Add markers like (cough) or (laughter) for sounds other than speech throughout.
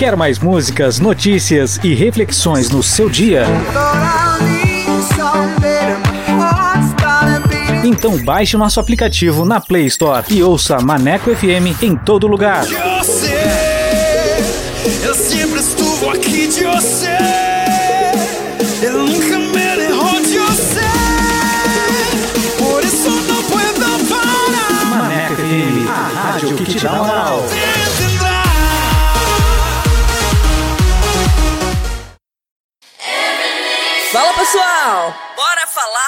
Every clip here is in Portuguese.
Quer mais músicas, notícias e reflexões no seu dia? Então baixe nosso aplicativo na Play Store e ouça Maneco FM em todo lugar. Eu sempre estuvo aqui de você. Eu nunca me derrou de você. Por isso não puedo parar. Maneco FM, a rádio que te dá moral. Pessoal!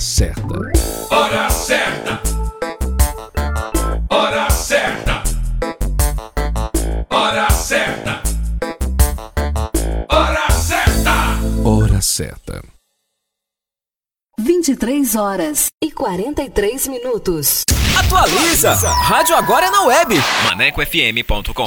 Certa. Hora certa. Hora certa. Hora certa. Hora certa. Hora certa. 23 horas e 43 minutos. Atualiza! Rádio agora é na web. ManecoFM.com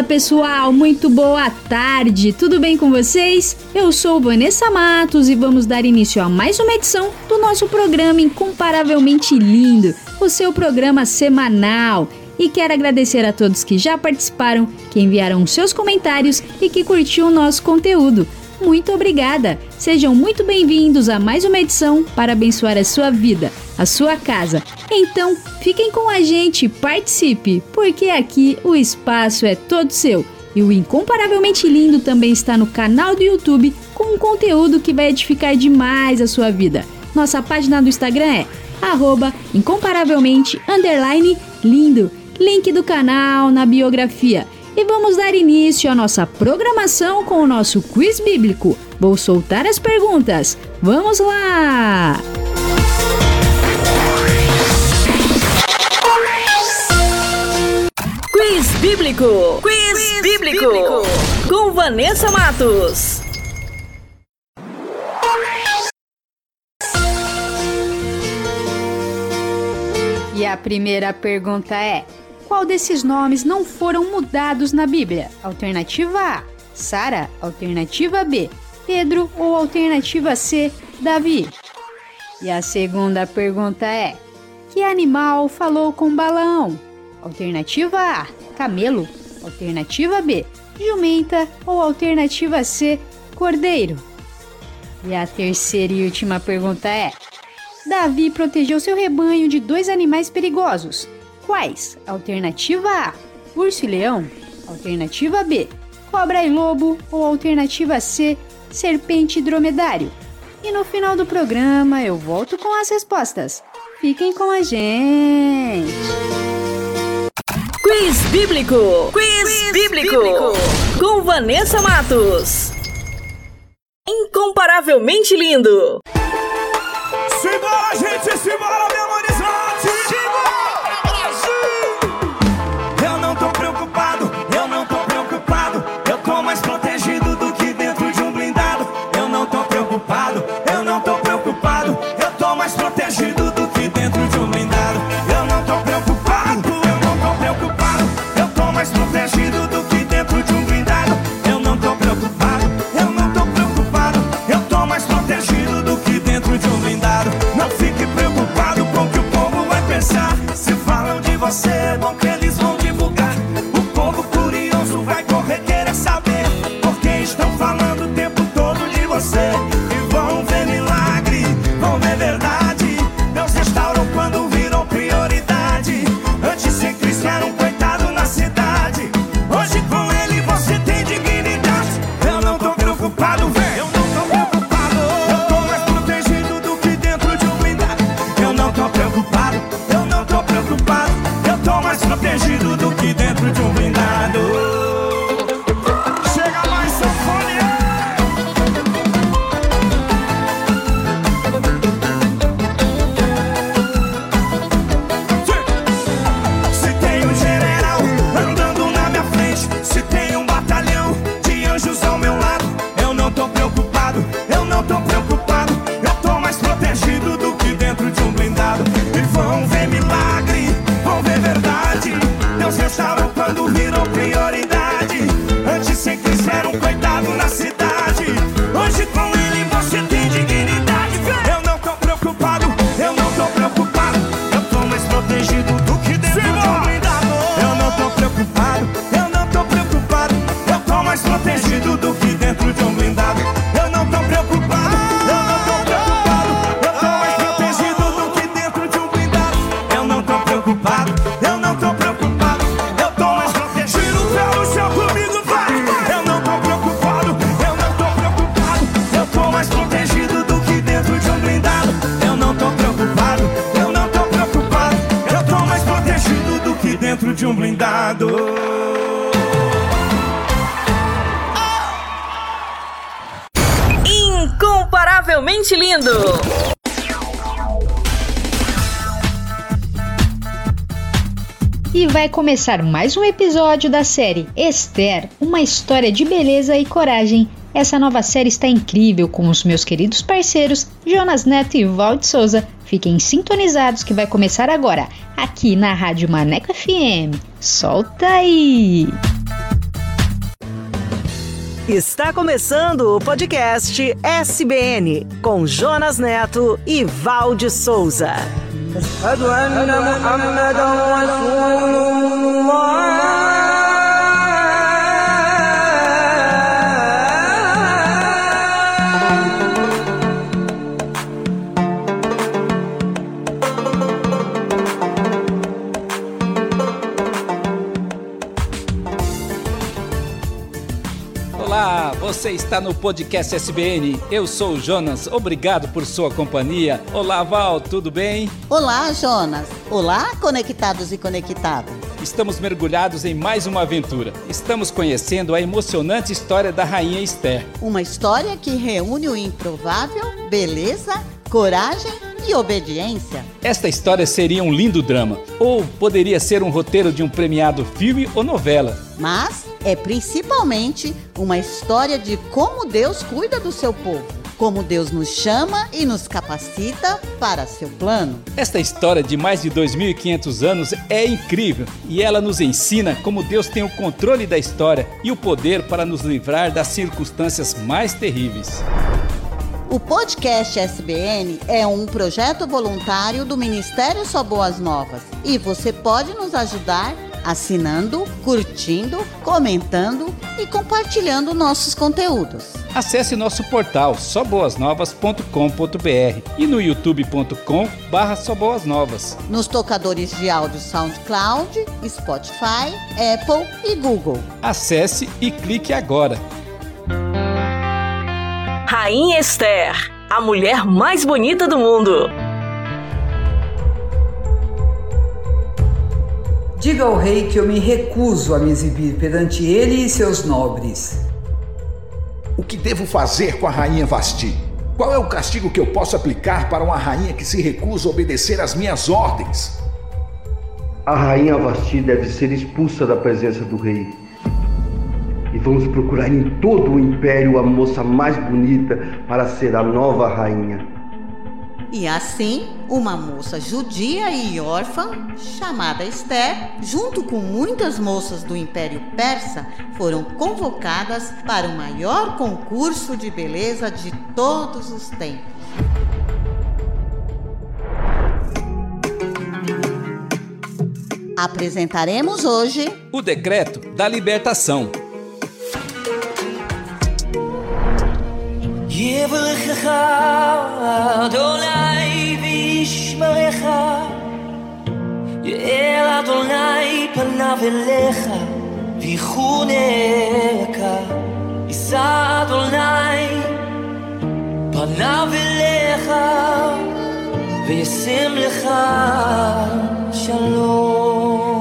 Fala pessoal, muito boa tarde, tudo bem com vocês? Eu sou Vanessa Matos e vamos dar início a mais uma edição do nosso programa Incomparavelmente Lindo, o seu programa semanal. E quero agradecer a todos que já participaram, que enviaram seus comentários e que curtiu o nosso conteúdo. Muito obrigada! Sejam muito bem-vindos a mais uma edição para abençoar a sua vida, a sua casa. Então, fiquem com a gente, participe, porque aqui o espaço é todo seu. E o Incomparavelmente Lindo também está no canal do YouTube com um conteúdo que vai edificar demais a sua vida. Nossa página do Instagram é incomparavelmente lindo. Link do canal na biografia. E vamos dar início à nossa programação com o nosso quiz bíblico. Vou soltar as perguntas. Vamos lá! Música Quiz Bíblico. Quiz, Quiz bíblico. bíblico. Com Vanessa Matos. E a primeira pergunta é: Qual desses nomes não foram mudados na Bíblia? Alternativa A: Sara. Alternativa B: Pedro. Ou alternativa C: Davi. E a segunda pergunta é: Que animal falou com Balaão? Alternativa A: camelo. Alternativa B: jumenta. Ou alternativa C: cordeiro. E a terceira e última pergunta é: Davi protegeu seu rebanho de dois animais perigosos. Quais? Alternativa A: urso e leão. Alternativa B: cobra e lobo. Ou alternativa C: serpente e dromedário. E no final do programa eu volto com as respostas. Fiquem com a gente! Quiz Bíblico. Quiz, Quiz bíblico. bíblico. Com Vanessa Matos. Incomparavelmente lindo. começar mais um episódio da série Esther, uma história de beleza e coragem. Essa nova série está incrível com os meus queridos parceiros Jonas Neto e Valde Souza. Fiquem sintonizados que vai começar agora, aqui na Rádio Maneco FM. Solta aí! Está começando o podcast SBN com Jonas Neto e Valde Souza. أشهد أن محمدا رسول الله. Você está no podcast SBN. Eu sou o Jonas. Obrigado por sua companhia. Olá, Val, tudo bem? Olá, Jonas. Olá, conectados e conectadas. Estamos mergulhados em mais uma aventura. Estamos conhecendo a emocionante história da rainha Esther. Uma história que reúne o improvável, beleza, coragem e obediência. Esta história seria um lindo drama, ou poderia ser um roteiro de um premiado filme ou novela. Mas é principalmente uma história de como Deus cuida do seu povo como Deus nos chama e nos capacita para seu plano. Esta história de mais de 2.500 anos é incrível e ela nos ensina como Deus tem o controle da história e o poder para nos livrar das circunstâncias mais terríveis. O podcast SBN é um projeto voluntário do Ministério Só Boas Novas e você pode nos ajudar assinando, curtindo, comentando e compartilhando nossos conteúdos. Acesse nosso portal soboasnovas.com.br e no youtube.com barra Novas. Nos tocadores de áudio SoundCloud, Spotify, Apple e Google. Acesse e clique agora. Rainha Esther, a mulher mais bonita do mundo. Diga ao rei que eu me recuso a me exibir perante ele e seus nobres. O que devo fazer com a rainha Vasti? Qual é o castigo que eu posso aplicar para uma rainha que se recusa a obedecer às minhas ordens? A rainha Vasti deve ser expulsa da presença do rei. E vamos procurar em todo o império a moça mais bonita para ser a nova rainha. E assim, uma moça judia e órfã, chamada Esther, junto com muitas moças do Império Persa, foram convocadas para o maior concurso de beleza de todos os tempos. Apresentaremos hoje o decreto da libertação. יברכך אדוני וישמרך. יאר אדוני פניו אליך ויחונך יישא אדוני פניו אליך וישם לך שלום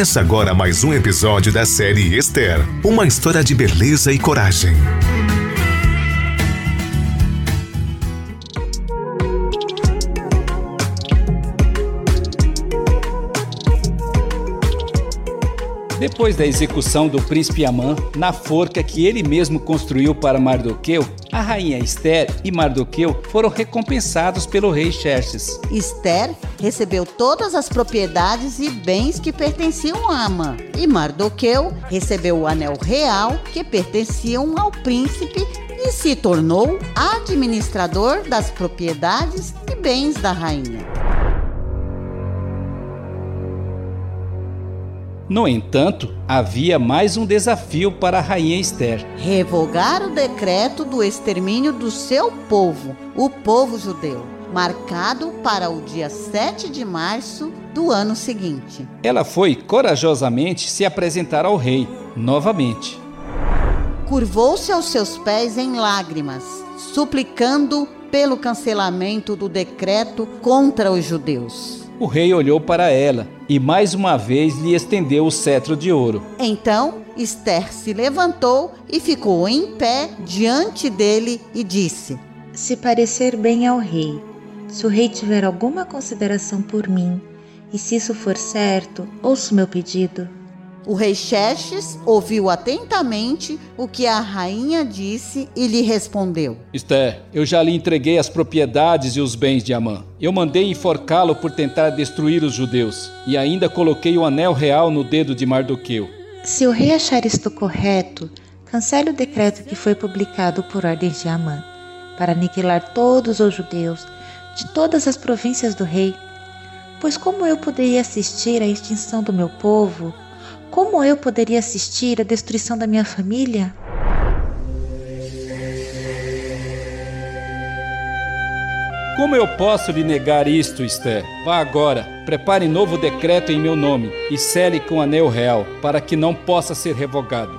Começa agora mais um episódio da série Esther uma história de beleza e coragem. Depois da execução do príncipe Amã, na forca que ele mesmo construiu para Mardoqueu, a rainha Esther e Mardoqueu foram recompensados pelo rei Xerxes. Esther recebeu todas as propriedades e bens que pertenciam a Amã, e Mardoqueu recebeu o anel real que pertenciam ao príncipe e se tornou administrador das propriedades e bens da rainha. No entanto, havia mais um desafio para a rainha Esther: revogar o decreto do extermínio do seu povo, o povo judeu, marcado para o dia 7 de março do ano seguinte. Ela foi corajosamente se apresentar ao rei, novamente. Curvou-se aos seus pés em lágrimas, suplicando pelo cancelamento do decreto contra os judeus. O rei olhou para ela e mais uma vez lhe estendeu o cetro de ouro. Então Esther se levantou e ficou em pé diante dele e disse: Se parecer bem ao rei, se o rei tiver alguma consideração por mim, e se isso for certo, ouço meu pedido. O rei Xerxes ouviu atentamente o que a rainha disse e lhe respondeu: Esther, eu já lhe entreguei as propriedades e os bens de Amã. Eu mandei enforcá-lo por tentar destruir os judeus, e ainda coloquei o anel real no dedo de Mardoqueu. Se o rei achar isto correto, cancele o decreto que foi publicado por ordem de Amã, para aniquilar todos os judeus de todas as províncias do rei. Pois como eu poderia assistir à extinção do meu povo? Como eu poderia assistir à destruição da minha família? Como eu posso lhe negar isto, Esther? Vá agora, prepare novo decreto em meu nome e cele com anel real, para que não possa ser revogado.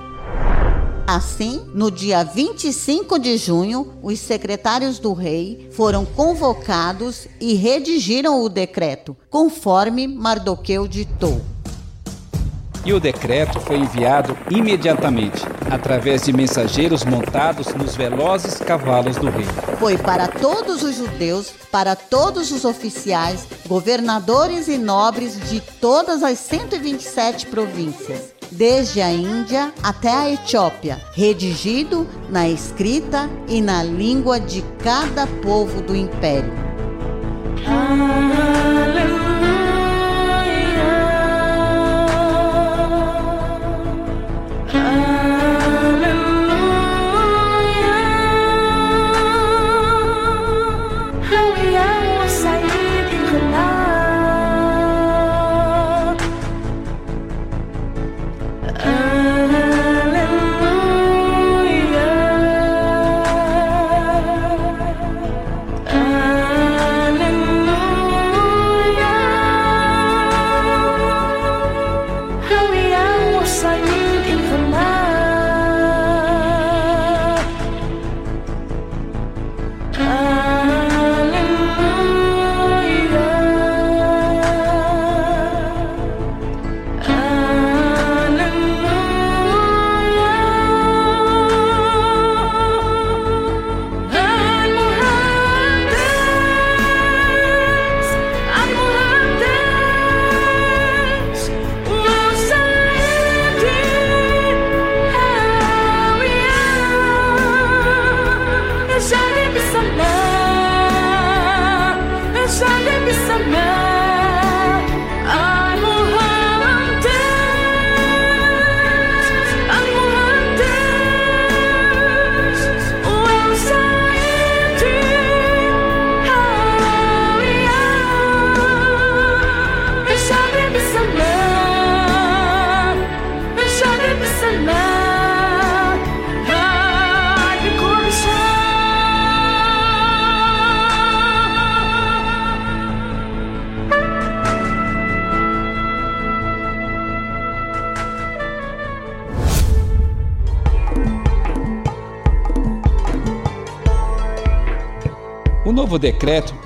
Assim, no dia 25 de junho, os secretários do rei foram convocados e redigiram o decreto, conforme Mardoqueu ditou. E o decreto foi enviado imediatamente, através de mensageiros montados nos velozes cavalos do rei. Foi para todos os judeus, para todos os oficiais, governadores e nobres de todas as 127 províncias, desde a Índia até a Etiópia, redigido na escrita e na língua de cada povo do império.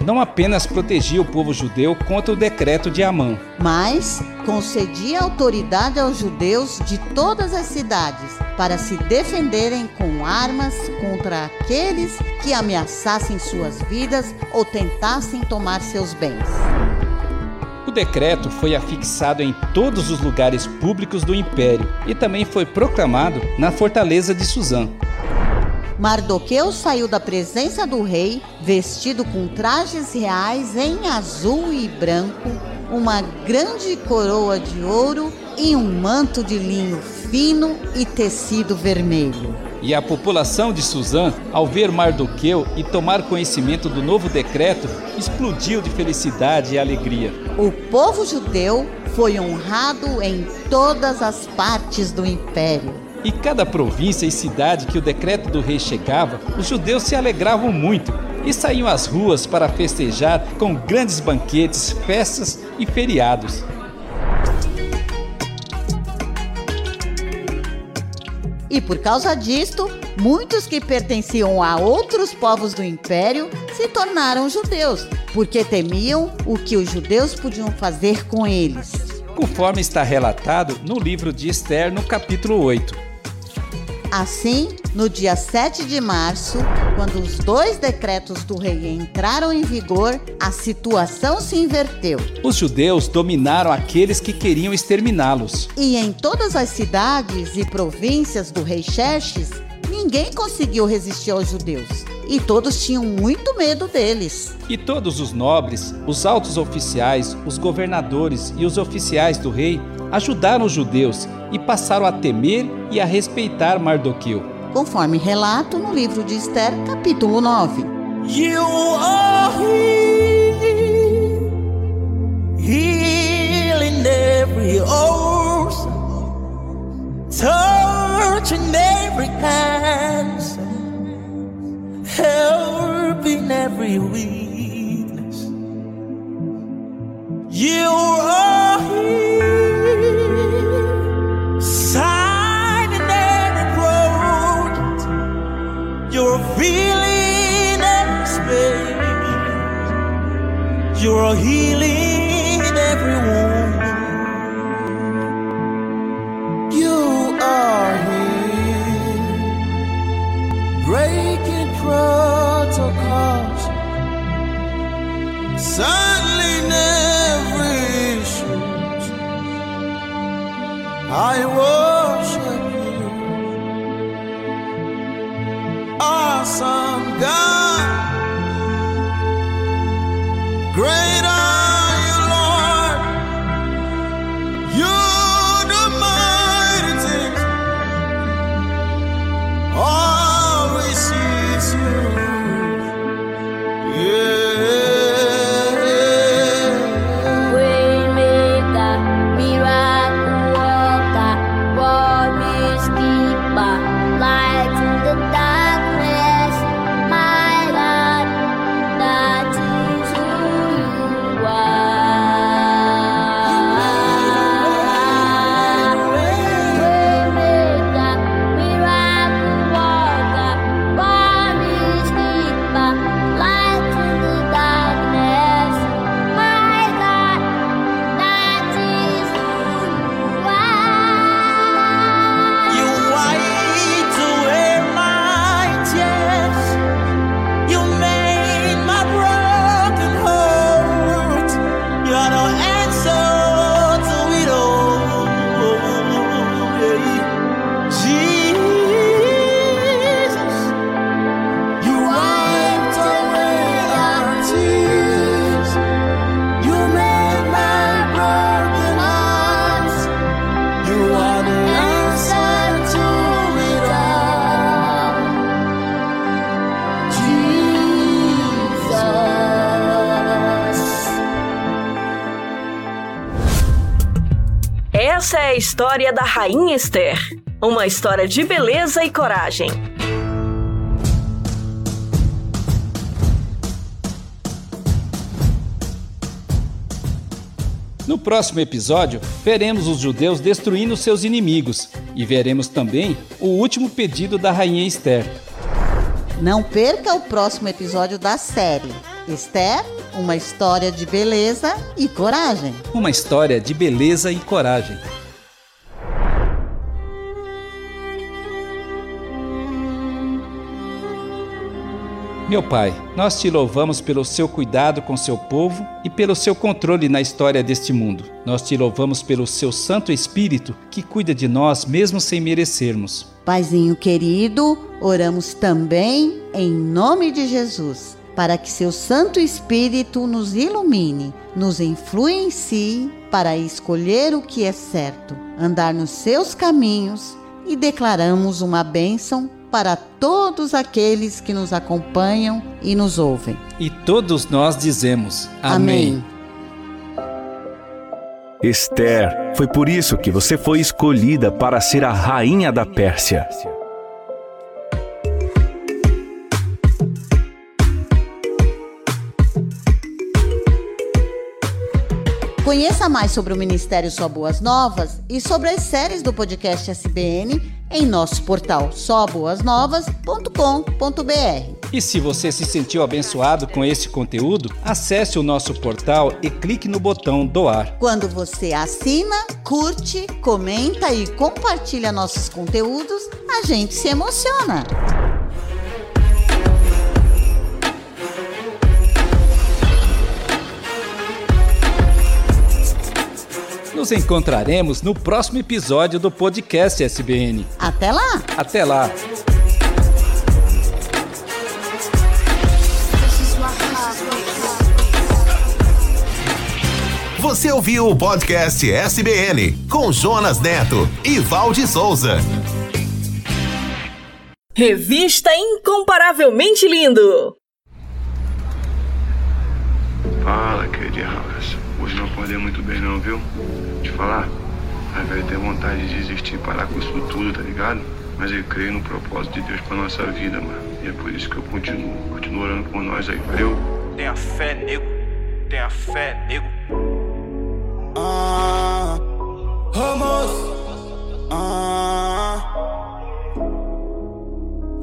Não apenas protegia o povo judeu contra o decreto de Amã, mas concedia autoridade aos judeus de todas as cidades para se defenderem com armas contra aqueles que ameaçassem suas vidas ou tentassem tomar seus bens. O decreto foi afixado em todos os lugares públicos do império e também foi proclamado na fortaleza de Suzã. Mardoqueu saiu da presença do rei vestido com trajes reais em azul e branco, uma grande coroa de ouro e um manto de linho fino e tecido vermelho. E a população de Suzã, ao ver Mardoqueu e tomar conhecimento do novo decreto, explodiu de felicidade e alegria. O povo judeu foi honrado em todas as partes do império. E cada província e cidade que o decreto do rei chegava, os judeus se alegravam muito e saíam às ruas para festejar com grandes banquetes, festas e feriados. E por causa disto, muitos que pertenciam a outros povos do império se tornaram judeus, porque temiam o que os judeus podiam fazer com eles. Conforme está relatado no livro de Esther, no capítulo 8. Assim, no dia 7 de março, quando os dois decretos do rei entraram em vigor, a situação se inverteu. Os judeus dominaram aqueles que queriam exterminá-los. E em todas as cidades e províncias do rei Xerxes, ninguém conseguiu resistir aos judeus. E todos tinham muito medo deles. E todos os nobres, os altos oficiais, os governadores e os oficiais do rei ajudaram os judeus e passaram a temer e a respeitar Mardoqueu. Conforme relato no livro de Esther, capítulo 9. You are here, healing every ocean, touching every cancer, helping every weakness. You are space. You're healing every wound. You are here, breaking protocols, settling every issue. I worship you, awesome God. greater. História da Rainha Esther. Uma história de beleza e coragem. No próximo episódio, veremos os judeus destruindo seus inimigos e veremos também o último pedido da rainha Esther. Não perca o próximo episódio da série. Esther, uma história de beleza e coragem. Uma história de beleza e coragem. Meu Pai, nós te louvamos pelo seu cuidado com seu povo e pelo seu controle na história deste mundo. Nós te louvamos pelo seu Santo Espírito que cuida de nós mesmo sem merecermos. Paizinho querido, oramos também em nome de Jesus, para que seu Santo Espírito nos ilumine, nos influencie para escolher o que é certo, andar nos seus caminhos e declaramos uma bênção para todos aqueles que nos acompanham e nos ouvem. E todos nós dizemos: Amém. Esther, foi por isso que você foi escolhida para ser a rainha da Pérsia. Conheça mais sobre o Ministério Só Boas Novas e sobre as séries do podcast SBN em nosso portal soboasnovas.com.br. E se você se sentiu abençoado com esse conteúdo, acesse o nosso portal e clique no botão doar. Quando você assina, curte, comenta e compartilha nossos conteúdos, a gente se emociona. Nos encontraremos no próximo episódio do podcast SBN. Até lá! Até lá! Você ouviu o podcast SBN com Jonas Neto e Valde Souza. Revista Incomparavelmente Lindo. Fala, Kid House. Hoje não acordei muito bem não, viu? Falar, às vezes tenho vontade de desistir parar com isso tudo, tá ligado? Mas eu creio no propósito de Deus pra nossa vida, mano. E é por isso que eu continuo, continuo orando por nós aí, valeu? Tenha fé, nego. Tenha fé, nego. Ah, vamos. Ah.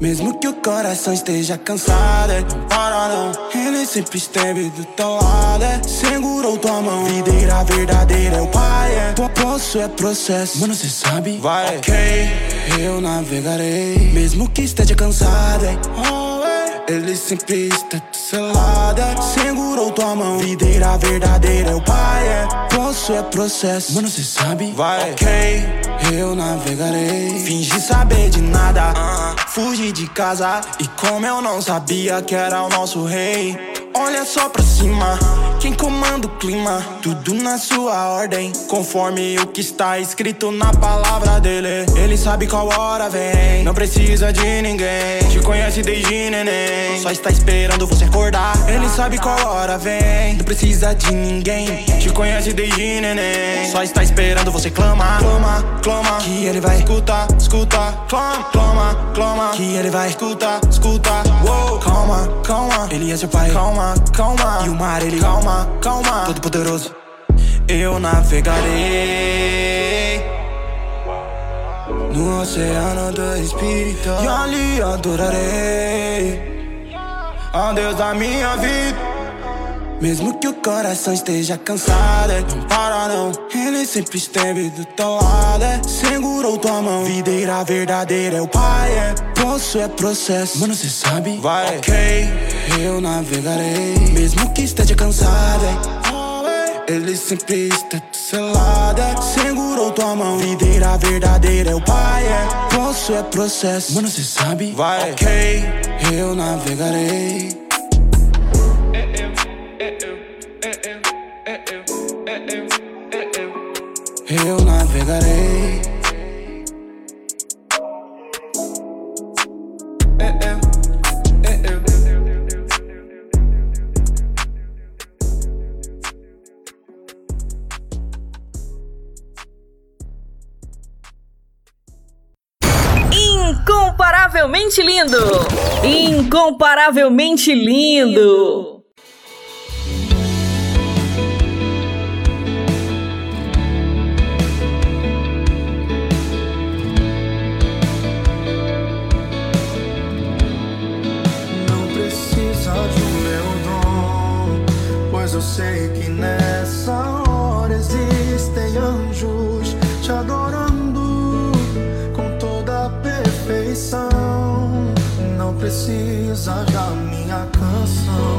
Mesmo que o coração esteja cansado, é, não para não. Ele sempre esteve do teu lado, é, segurou tua mão. Videira verdadeira é o pai, é. Po- Poço é processo, mano, cê sabe? Vai, ok, eu navegarei. Mesmo que esteja cansado, é. Oh, é. Ele sempre está do seu lado, segurou tua mão. Videira verdadeira é o pai, é. Poço é processo, mano, cê sabe? Vai, ok, eu navegarei. Fingi saber de nada, ah, fugi de casa. E como eu não sabia que era o nosso rei. Olha só pra cima, quem comanda o clima? Tudo na sua ordem, conforme o que está escrito na palavra dele. Ele sabe qual hora vem, não precisa de ninguém. Te conhece desde neném, só está esperando você acordar. Ele sabe qual hora vem, não precisa de ninguém. Te conhece desde neném, só está esperando você clamar. Clama, clama, que ele vai escutar, escuta. Clama, clama, clama, que ele vai escutar, escuta. Uou, calma, calma, ele é seu pai. Calma, calma, e o mar ele calma, calma. Todo poderoso, eu navegarei. No oceano do espírito E ali adorarei Ó Deus da minha vida Mesmo que o coração esteja cansado é, Não para não Ele sempre esteve do teu lado é, Segurou tua mão Videira verdadeira é o pai é Poço é processo Mano, cê sabe? Vai, ok Eu navegarei Mesmo que esteja cansado é, ele sempre está do seu lado, é. segurou tua mão. Videira verdadeira é o pai, é. Poço é processo, mano, cê sabe? Vai, ok, eu navegarei. Eu navegarei. Incomparavelmente lindo! Incomparavelmente lindo! Eu sei que nessa hora existem anjos te adorando com toda a perfeição. Não precisa da minha canção,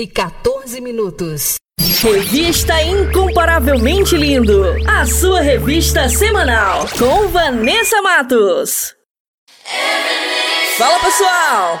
E 14 minutos. Revista Incomparavelmente Lindo, a sua revista semanal com Vanessa Matos. Fala pessoal,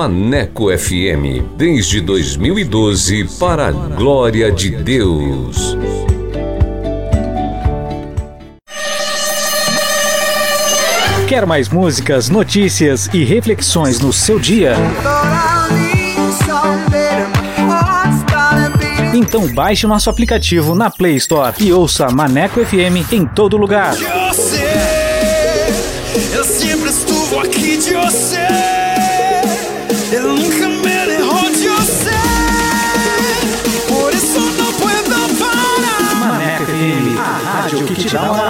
Maneco FM, desde 2012, para a glória de Deus. Quer mais músicas, notícias e reflexões no seu dia? Então baixe nosso aplicativo na Play Store e ouça Maneco FM em todo lugar. Eu sempre estuve aqui de você. Eu nunca me de você. Por isso não puedo parar. Maneco FM, a rádio que te dá moral.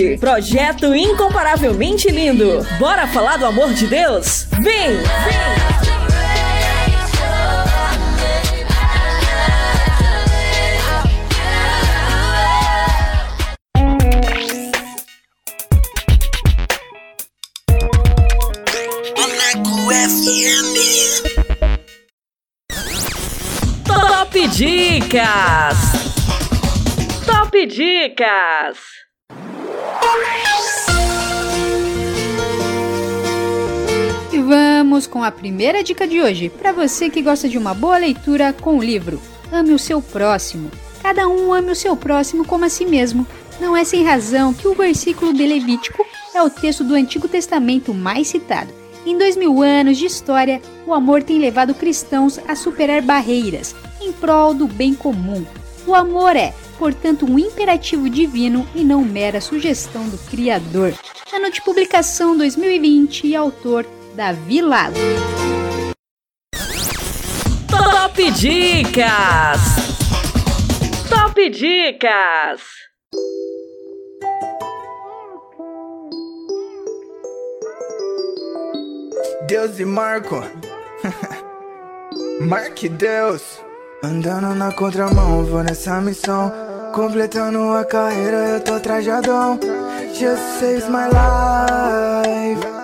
Projeto Incomparavelmente Lindo. Bora falar do amor de Deus? Vem! Vem! Top Dicas! Top Dicas! E vamos com a primeira dica de hoje, para você que gosta de uma boa leitura com o livro Ame o seu próximo. Cada um ame o seu próximo como a si mesmo. Não é sem razão que o versículo de Levítico é o texto do Antigo Testamento mais citado. Em dois mil anos de história, o amor tem levado cristãos a superar barreiras em prol do bem comum. O amor é, portanto, um imperativo divino e não mera sugestão do Criador. Ano de publicação 2020 e autor Davi Lago. Top Dicas! Top Dicas! Deus e Marco. (laughs) Marque Deus. Andando na contramão, vou nessa missão. Completando a carreira, eu tô trajadão. Just saves my life.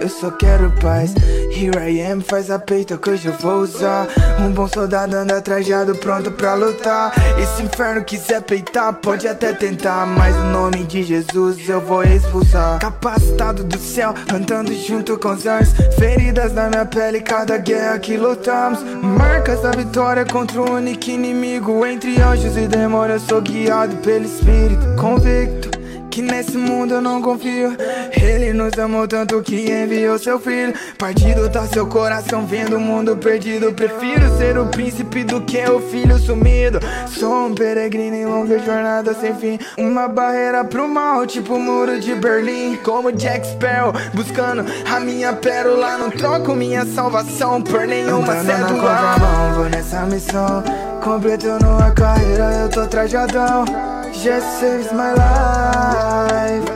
Eu só quero paz. Here I am, faz a peita que hoje eu vou usar. Um bom soldado anda trajado, pronto pra lutar. E se o inferno quiser peitar, pode até tentar. Mas o nome de Jesus eu vou expulsar. Capacitado do céu, andando junto com os anjos. Feridas na minha pele, cada guerra que lutamos. Marcas da vitória contra o único inimigo. Entre anjos e demônios, eu sou guiado pelo Espírito. Convicto que nesse mundo eu não confio. Ele nos amou tanto que enviou seu filho. Partido tá seu coração vendo o mundo perdido. Prefiro ser o príncipe do que o filho sumido. Sou um peregrino em longa jornada sem fim. Uma barreira pro mal, tipo o muro de Berlim. Como Jack Sparrow, buscando a minha pérola. Não troco minha salvação por nenhuma cédula. Vou nessa missão, completando a carreira, eu tô trajadão. Just saves my life.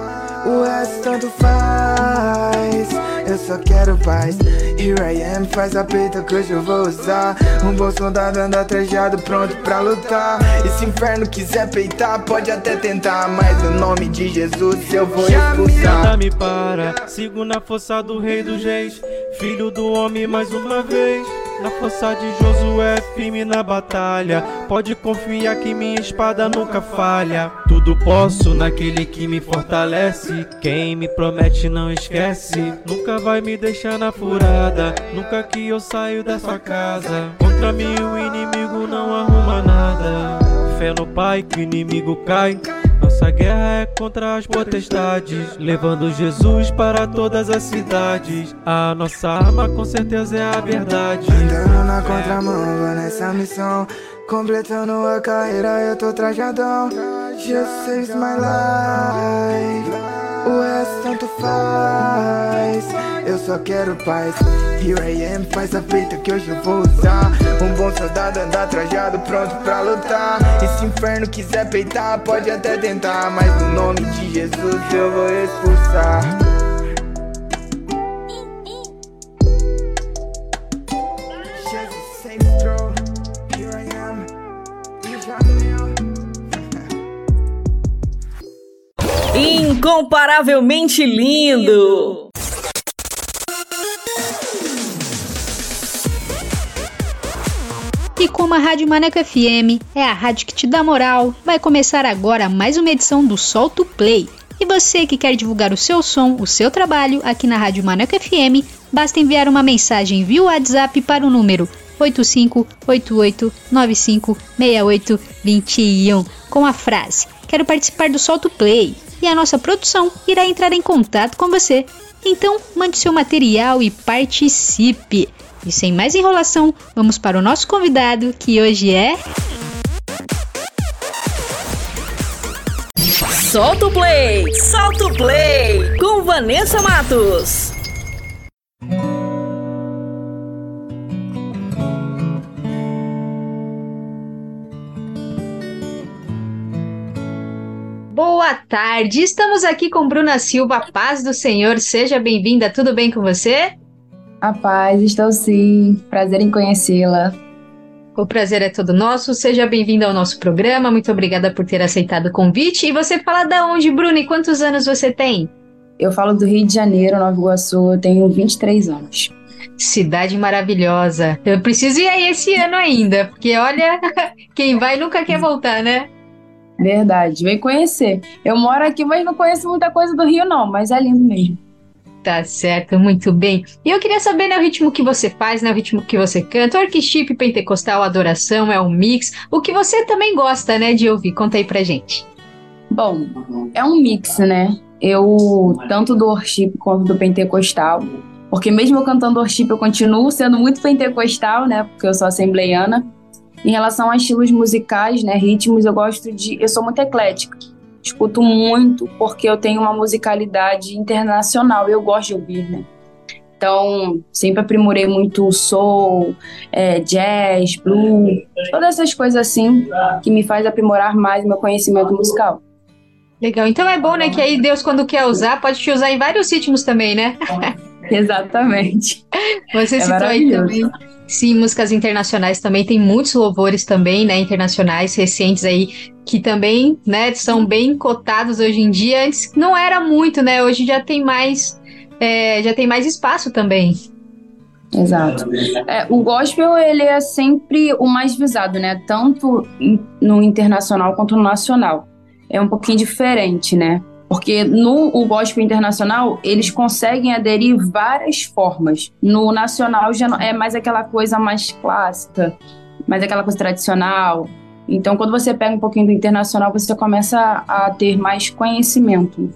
O resto tanto faz. Eu só quero paz. Here I am, faz a peita que hoje eu vou usar. Um bom soldado anda trajado, pronto pra lutar. E se inferno quiser peitar, pode até tentar. Mas no nome de Jesus eu vou expulsar. Nada me para, sigo na força do rei dos reis. Filho do homem mais uma vez. Na força de Josué, firme na batalha. Pode confiar que minha espada nunca falha. Tudo posso naquele que me fortalece. Quem me promete não esquece. Nunca vai me deixar na furada. Nunca que eu saio dessa casa. Contra mim o inimigo não arruma nada. Fé no Pai que o inimigo cai. Nossa guerra é contra as potestades, levando Jesus para todas as cidades. A nossa arma com certeza é a verdade. Andando na contramão, vou nessa missão. Completando a carreira, eu tô trajadão. Saves my life. O resto tanto faz. Eu só quero paz. Here I am, faz a peita que hoje eu vou usar. Um bom soldado anda trajado, pronto pra lutar. E se inferno quiser peitar, pode até tentar. Mas no nome de Jesus eu vou expulsar. Jesus save E como a Rádio Maneco FM é a rádio que te dá moral, vai começar agora mais uma edição do Solto Play. E você que quer divulgar o seu som, o seu trabalho aqui na Rádio Maneco FM, basta enviar uma mensagem via WhatsApp para o número 8588956821 com a frase Quero participar do Solto Play e a nossa produção irá entrar em contato com você. Então, mande seu material e participe. E sem mais enrolação, vamos para o nosso convidado, que hoje é. Solta o play! Solta o play! Com Vanessa Matos. Boa tarde, estamos aqui com Bruna Silva, paz do Senhor, seja bem-vinda, tudo bem com você? A paz, estou sim, prazer em conhecê-la. O prazer é todo nosso, seja bem-vinda ao nosso programa, muito obrigada por ter aceitado o convite. E você fala da onde, Bruna, e quantos anos você tem? Eu falo do Rio de Janeiro, Nova Iguaçu, eu tenho 23 anos. Cidade maravilhosa. Eu preciso ir aí esse ano ainda, porque olha, (laughs) quem vai nunca quer voltar, né? Verdade, vem conhecer. Eu moro aqui, mas não conheço muita coisa do Rio, não, mas é lindo mesmo. Tá certo, muito bem. E eu queria saber né, o ritmo que você faz, né, o ritmo que você canta, workshop, pentecostal, adoração, é um mix, o que você também gosta, né, de ouvir. Conta aí pra gente. Bom, é um mix, né? Eu, tanto do worship quanto do pentecostal, porque mesmo eu cantando worship, eu continuo sendo muito pentecostal, né, porque eu sou assembleiana. Em relação a estilos musicais, né, ritmos, eu gosto de. Eu sou muito eclética. Escuto muito porque eu tenho uma musicalidade internacional e eu gosto de ouvir, né? Então, sempre aprimorei muito o soul, é, jazz, blues, todas essas coisas assim que me faz aprimorar mais meu conhecimento musical. Legal. Então é bom, né, que aí Deus, quando quer usar, pode te usar em vários ritmos também, né? (laughs) (laughs) Exatamente. Você É citou aí também. Sim, músicas internacionais também tem muitos louvores também, né, internacionais recentes aí que também, né, são bem cotados hoje em dia. Antes não era muito, né? Hoje já tem mais é, já tem mais espaço também. Exato. É, o gospel ele é sempre o mais visado, né? Tanto no internacional quanto no nacional. É um pouquinho diferente, né? Porque no o gospel internacional, eles conseguem aderir várias formas. No nacional já é mais aquela coisa mais clássica, mais aquela coisa tradicional. Então, quando você pega um pouquinho do internacional, você começa a ter mais conhecimento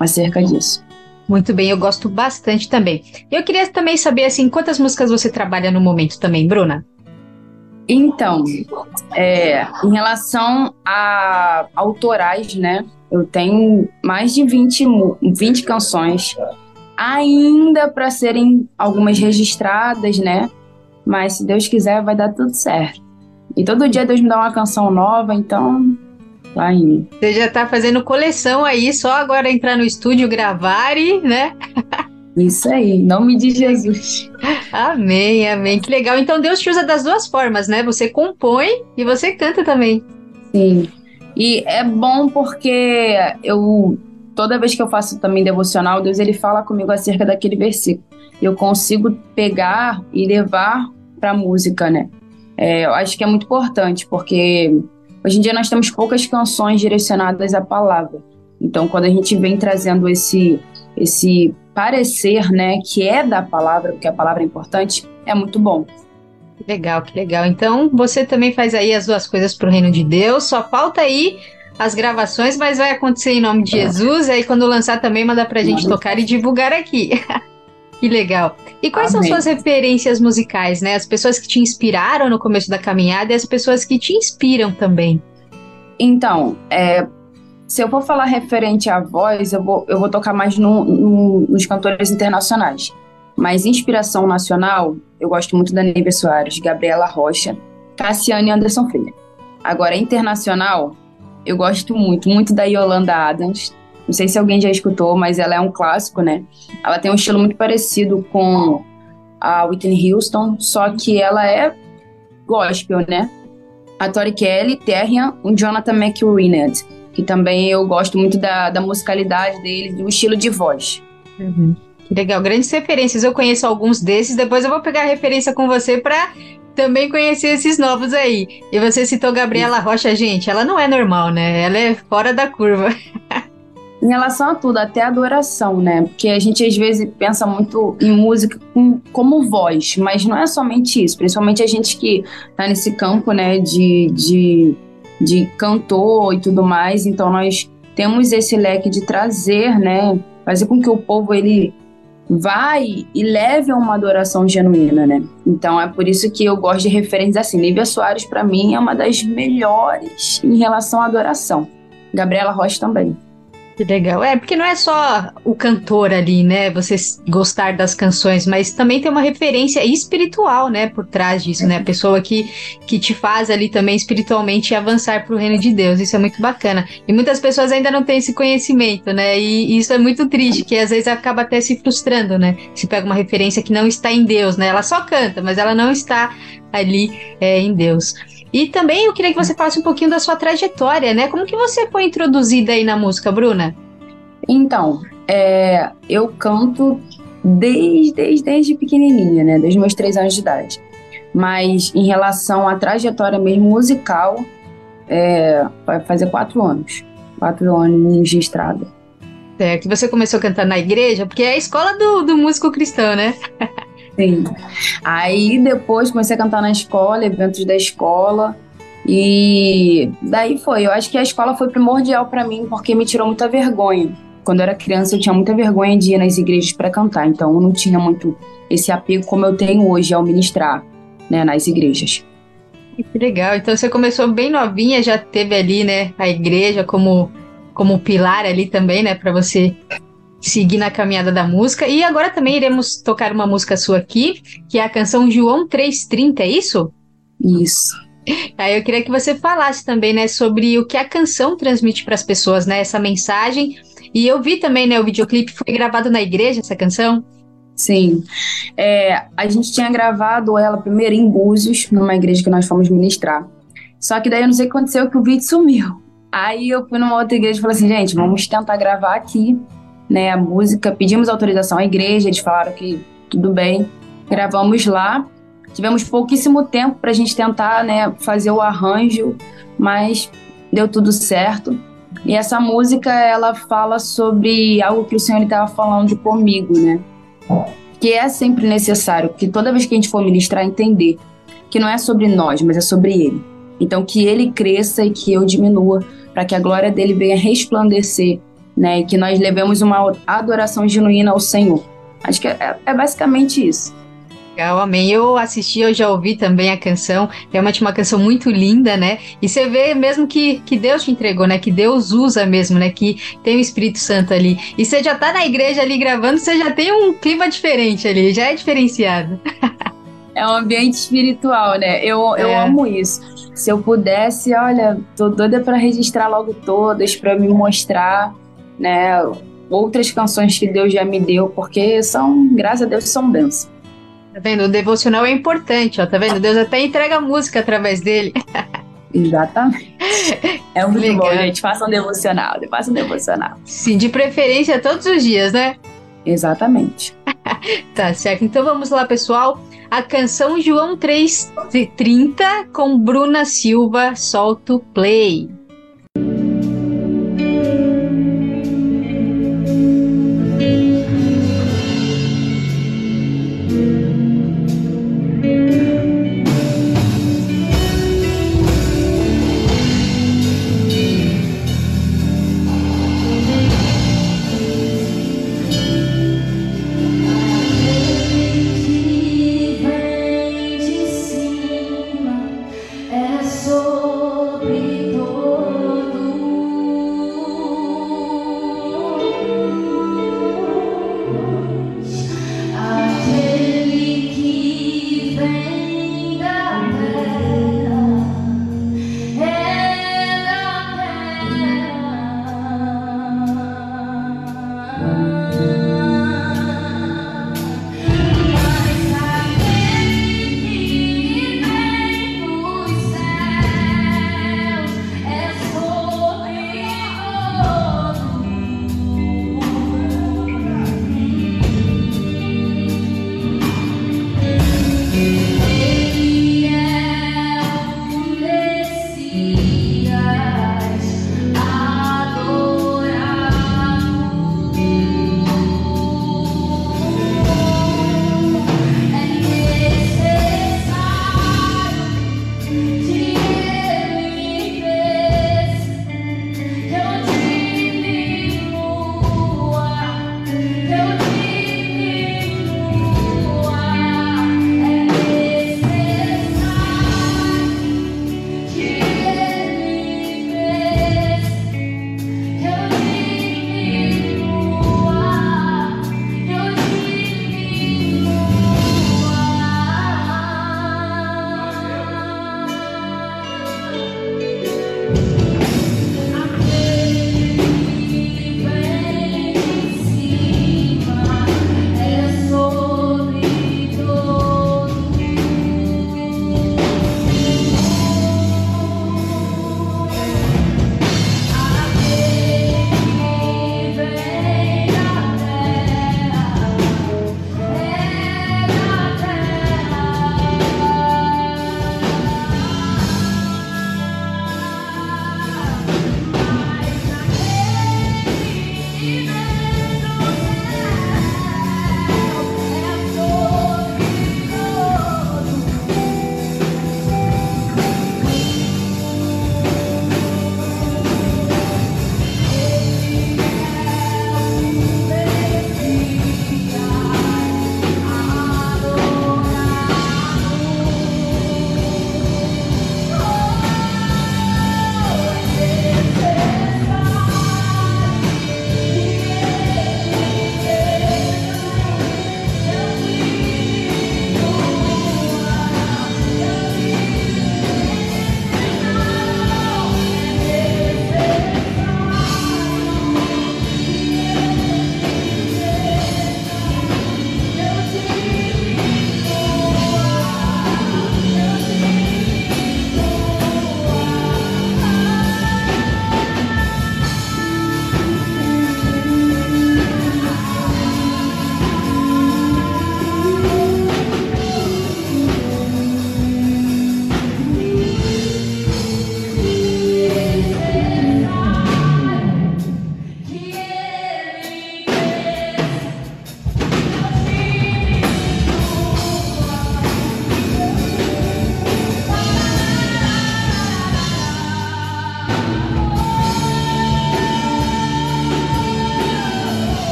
acerca disso. Muito bem, eu gosto bastante também. Eu queria também saber, assim, quantas músicas você trabalha no momento também, Bruna? Então, é, em relação a autorais, né? Eu tenho mais de 20, 20 canções, ainda para serem algumas registradas, né? Mas se Deus quiser, vai dar tudo certo. E todo dia Deus me dá uma canção nova, então vai indo. Você já tá fazendo coleção aí, só agora entrar no estúdio, gravar e, né? Isso aí, em nome de Jesus. Amém, amém. Que legal. Então Deus te usa das duas formas, né? Você compõe e você canta também. Sim. E é bom porque eu toda vez que eu faço também devocional, Deus ele fala comigo acerca daquele versículo. Eu consigo pegar e levar para música, né? É, eu acho que é muito importante porque hoje em dia nós temos poucas canções direcionadas à palavra. Então, quando a gente vem trazendo esse esse parecer, né, que é da palavra, porque a palavra é importante, é muito bom. Que legal, que legal. Então, você também faz aí as duas coisas para o reino de Deus. Só falta aí as gravações, mas vai acontecer em nome de Jesus. Aí, quando lançar, também manda para a gente tocar e divulgar aqui. (laughs) que legal. E quais Amém. são suas referências musicais, né? As pessoas que te inspiraram no começo da caminhada e as pessoas que te inspiram também. Então, é, se eu for falar referente à voz, eu vou, eu vou tocar mais no, no, nos cantores internacionais. Mas inspiração nacional, eu gosto muito da Neiva Soares, Gabriela Rocha, Cassiane Anderson Freire. Agora, internacional, eu gosto muito, muito da Yolanda Adams. Não sei se alguém já escutou, mas ela é um clássico, né? Ela tem um estilo muito parecido com a Whitney Houston, só que ela é gospel, né? A Tori Kelly, Terrian, o Jonathan McReynolds que também eu gosto muito da, da musicalidade dele, do estilo de voz. Uhum. Legal, grandes referências. Eu conheço alguns desses, depois eu vou pegar a referência com você para também conhecer esses novos aí. E você citou Gabriela Rocha, gente, ela não é normal, né? Ela é fora da curva. em relação a tudo, até a adoração, né? Porque a gente às vezes pensa muito em música como voz, mas não é somente isso. Principalmente a gente que tá nesse campo, né, de, de de cantor e tudo mais. Então nós temos esse leque de trazer, né, fazer com que o povo ele vai e leve a uma adoração genuína, né? Então é por isso que eu gosto de referências assim. Lívia Soares para mim é uma das melhores em relação à adoração. Gabriela Rocha também. Que legal. É, porque não é só o cantor ali, né? Você gostar das canções, mas também tem uma referência espiritual, né? Por trás disso, né? A pessoa que, que te faz ali também espiritualmente avançar para o reino de Deus. Isso é muito bacana. E muitas pessoas ainda não têm esse conhecimento, né? E, e isso é muito triste, que às vezes acaba até se frustrando, né? Se pega uma referência que não está em Deus, né? Ela só canta, mas ela não está ali é, em Deus. E também eu queria que você falasse um pouquinho da sua trajetória, né? Como que você foi introduzida aí na música, Bruna? Então, é, eu canto desde, desde, desde pequenininha, né? Desde meus três anos de idade. Mas em relação à trajetória mesmo musical, é, vai fazer quatro anos. Quatro anos de estrada. Certo. E você começou a cantar na igreja? Porque é a escola do, do músico cristão, né? (laughs) Sim. Aí depois comecei a cantar na escola, eventos da escola. E daí foi. Eu acho que a escola foi primordial para mim porque me tirou muita vergonha. Quando eu era criança, eu tinha muita vergonha de ir nas igrejas para cantar, então eu não tinha muito esse apego como eu tenho hoje ao ministrar né, nas igrejas. Que legal. Então você começou bem novinha, já teve ali, né, a igreja como como pilar ali também, né, para você seguir na caminhada da música. E agora também iremos tocar uma música sua aqui, que é a canção João 330, é isso? Isso. Aí eu queria que você falasse também, né, sobre o que a canção transmite para as pessoas, né, essa mensagem. E eu vi também, né, o videoclipe foi gravado na igreja, essa canção. Sim. É, a gente tinha gravado ela primeiro em Búzios, numa igreja que nós fomos ministrar. Só que daí eu não sei o que aconteceu, que o vídeo sumiu. Aí eu fui numa outra igreja e falei assim, gente, vamos tentar gravar aqui né, a música, pedimos autorização à igreja, eles falaram que tudo bem, gravamos lá. Tivemos pouquíssimo tempo para a gente tentar né, fazer o arranjo, mas deu tudo certo. E essa música, ela fala sobre algo que o Senhor estava falando comigo, né? Que é sempre necessário, que toda vez que a gente for ministrar, entender que não é sobre nós, mas é sobre Ele. Então, que Ele cresça e que eu diminua, para que a glória dele venha resplandecer, né? E que nós levemos uma adoração genuína ao Senhor. Acho que é, é basicamente isso. Legal, amém. Eu assisti, eu já ouvi também a canção. Realmente uma canção muito linda, né? E você vê mesmo que, que Deus te entregou, né? Que Deus usa mesmo, né? Que tem o Espírito Santo ali. E você já tá na igreja ali gravando, você já tem um clima diferente ali, já é diferenciado. (laughs) É um ambiente espiritual, né? Eu, é. eu amo isso. Se eu pudesse, olha, tô doida para registrar logo todas, para me mostrar, né? Outras canções que Deus já me deu, porque são, graças a Deus, são bênçãos. Tá vendo? O devocional é importante, ó. Tá vendo? Deus até entrega música através dele. (laughs) Exatamente. É muito Legal. bom, gente. Faça um devocional. Faça um devocional. Sim, de preferência todos os dias, né? Exatamente. (laughs) tá certo. Então vamos lá, pessoal. A canção João 3:30 com Bruna Silva, solta o play.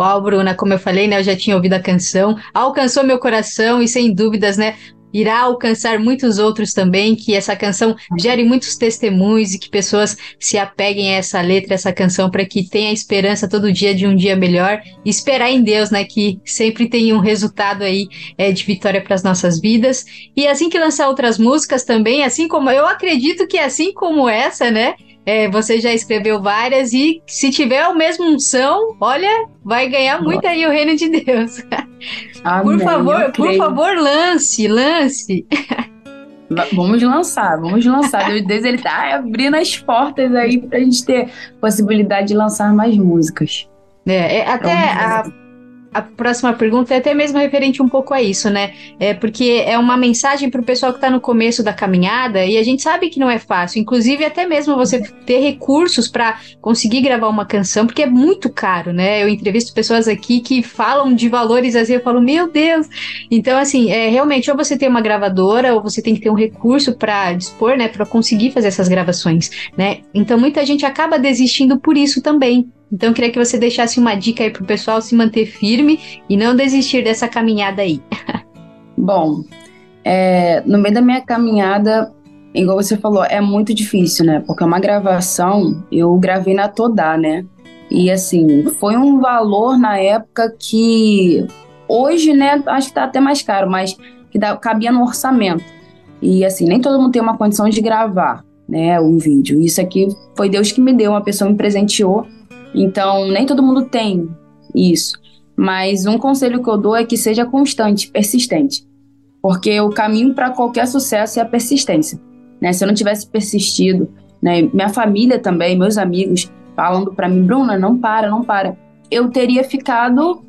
Uau, Bruna, como eu falei, né? Eu já tinha ouvido a canção, alcançou meu coração e sem dúvidas, né? Irá alcançar muitos outros também, que essa canção gere muitos testemunhos e que pessoas se apeguem a essa letra, essa canção, para que tenha esperança todo dia de um dia melhor e esperar em Deus, né? Que sempre tem um resultado aí é, de vitória para as nossas vidas. E assim que lançar outras músicas também, assim como eu acredito que assim como essa, né? É, você já escreveu várias e se tiver o mesmo unção, olha, vai ganhar muito aí o reino de Deus. (laughs) Amém, por favor, por favor, lance, lance. Va- Vamos lançar, vamos lançar. Deus, ele tá abrindo as portas aí pra gente ter possibilidade de lançar mais músicas. É, é, até a, a próxima pergunta é até mesmo referente um pouco a isso, né? É porque é uma mensagem para o pessoal que está no começo da caminhada e a gente sabe que não é fácil. Inclusive, até mesmo você ter recursos para conseguir gravar uma canção, porque é muito caro, né? Eu entrevisto pessoas aqui que falam de valores assim, eu falo, meu Deus! Então, assim, é, realmente, ou você tem uma gravadora, ou você tem que ter um recurso para dispor, né? Para conseguir fazer essas gravações, né? Então, muita gente acaba desistindo por isso também. Então, eu queria que você deixasse uma dica aí pro pessoal se manter firme e não desistir dessa caminhada aí. (laughs) Bom, é, no meio da minha caminhada, igual você falou, é muito difícil, né? Porque uma gravação, eu gravei na Todá, né? E assim, foi um valor na época que hoje, né, acho que tá até mais caro, mas que dá- cabia no orçamento. E assim, nem todo mundo tem uma condição de gravar, né, um vídeo. Isso aqui foi Deus que me deu, uma pessoa me presenteou. Então, nem todo mundo tem isso. Mas um conselho que eu dou é que seja constante, persistente. Porque o caminho para qualquer sucesso é a persistência. Né? Se eu não tivesse persistido, né, minha família também, meus amigos, falando para mim, Bruna, não para, não para, eu teria ficado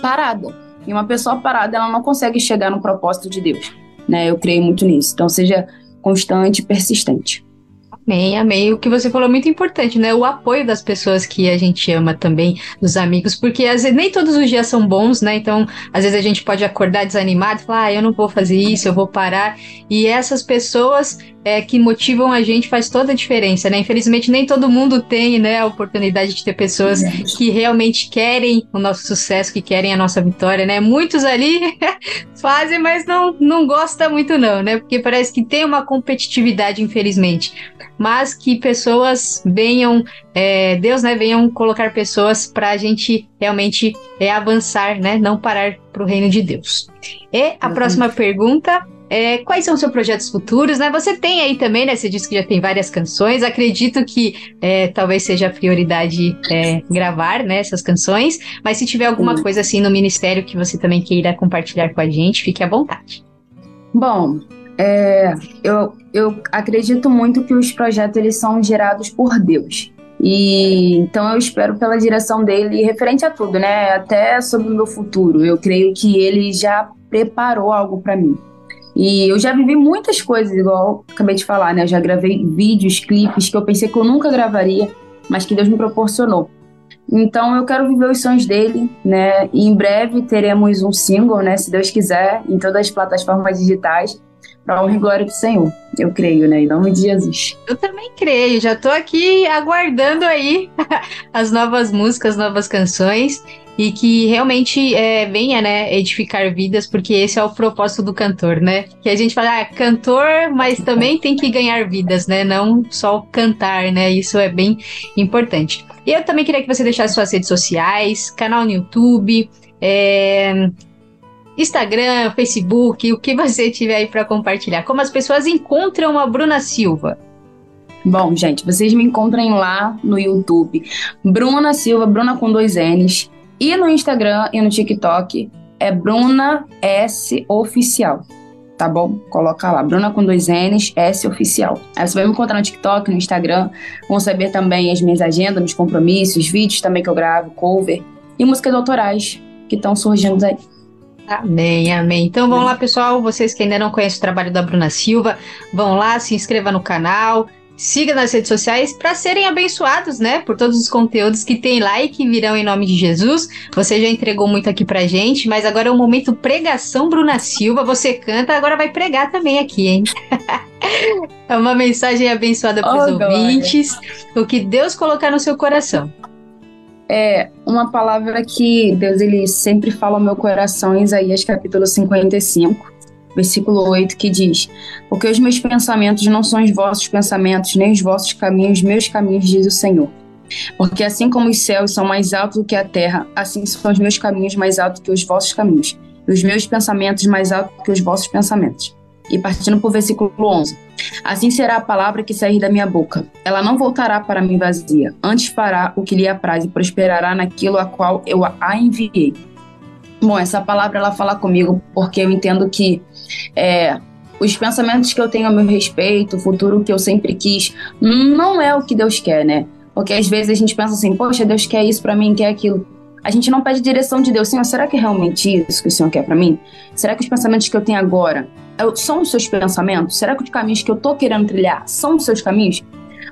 parada. E uma pessoa parada, ela não consegue chegar no propósito de Deus. Né? Eu creio muito nisso. Então, seja constante persistente. Amém, amém. O que você falou é muito importante, né? O apoio das pessoas que a gente ama também, dos amigos, porque às vezes nem todos os dias são bons, né? Então, às vezes a gente pode acordar desanimado e falar, ah, eu não vou fazer isso, eu vou parar. E essas pessoas é, que motivam a gente faz toda a diferença, né? Infelizmente, nem todo mundo tem, né, a oportunidade de ter pessoas que realmente querem o nosso sucesso, que querem a nossa vitória, né? Muitos ali (laughs) fazem, mas não, não gosta muito não, né? Porque parece que tem uma competitividade, infelizmente. Mas que pessoas venham, é, Deus, né, venham colocar pessoas para a gente realmente é, avançar, né? Não parar para o reino de Deus. E a próxima pergunta é, quais são os seus projetos futuros, né? Você tem aí também, né? Você disse que já tem várias canções. Acredito que é, talvez seja a prioridade é, gravar né, essas canções. Mas se tiver alguma coisa assim no ministério que você também queira compartilhar com a gente, fique à vontade. Bom, é, eu, eu acredito muito que os projetos eles são gerados por Deus. E então eu espero pela direção dele referente a tudo, né? Até sobre o meu futuro. Eu creio que ele já preparou algo para mim. E eu já vivi muitas coisas, igual acabei de falar, né? Eu já gravei vídeos, clipes que eu pensei que eu nunca gravaria, mas que Deus me proporcionou. Então eu quero viver os sonhos dele, né? E em breve teremos um single, né? Se Deus quiser, em todas as plataformas digitais, para honra e glória do Senhor. Eu creio, né? Em nome de Jesus. Eu também creio, já tô aqui aguardando aí (laughs) as novas músicas, novas canções e que realmente é, venha, né, edificar vidas, porque esse é o propósito do cantor, né? Que a gente fala, ah, cantor, mas também tem que ganhar vidas, né? Não só cantar, né? Isso é bem importante. E eu também queria que você deixasse suas redes sociais, canal no YouTube, é, Instagram, Facebook, o que você tiver aí para compartilhar. Como as pessoas encontram a Bruna Silva? Bom, gente, vocês me encontrem lá no YouTube, Bruna Silva, Bruna com dois N's, e no Instagram e no TikTok é Bruna S Oficial. Tá bom? Coloca lá, Bruna com dois N's, S Oficial. Aí você vai me encontrar no TikTok, no Instagram. Vão saber também as minhas agendas, meus compromissos, vídeos também que eu gravo, cover e músicas autorais que estão surgindo aí. Amém, amém. Então vão lá, pessoal. Vocês que ainda não conhecem o trabalho da Bruna Silva, vão lá, se inscreva no canal, siga nas redes sociais para serem abençoados, né? Por todos os conteúdos que tem lá e que virão em nome de Jesus. Você já entregou muito aqui pra gente, mas agora é o momento pregação, Bruna Silva. Você canta, agora vai pregar também aqui, hein? (laughs) é uma mensagem abençoada para os Oh, glória. ouvintes. O que Deus colocar no seu coração. É uma palavra que Deus ele sempre fala ao meu coração em Isaías capítulo 55, versículo 8, que diz: Porque os meus pensamentos não são os vossos pensamentos, nem os vossos caminhos, meus caminhos, diz o Senhor. Porque assim como os céus são mais altos do que a terra, assim são os meus caminhos mais altos que os vossos caminhos, e os meus pensamentos mais altos que os vossos pensamentos. E partindo para o versículo 11: Assim será a palavra que sair da minha boca. Ela não voltará para mim vazia, antes fará o que lhe apraz e prosperará naquilo a qual eu a enviei. Bom, essa palavra ela fala comigo porque eu entendo que é, os pensamentos que eu tenho a meu respeito, o futuro que eu sempre quis, não é o que Deus quer, né? Porque às vezes a gente pensa assim, poxa, Deus quer isso para mim, quer aquilo. A gente não pede direção de Deus. Senhor, será que é realmente isso que o Senhor quer para mim? Será que os pensamentos que eu tenho agora são os seus pensamentos? Será que os caminhos que eu tô querendo trilhar são os seus caminhos?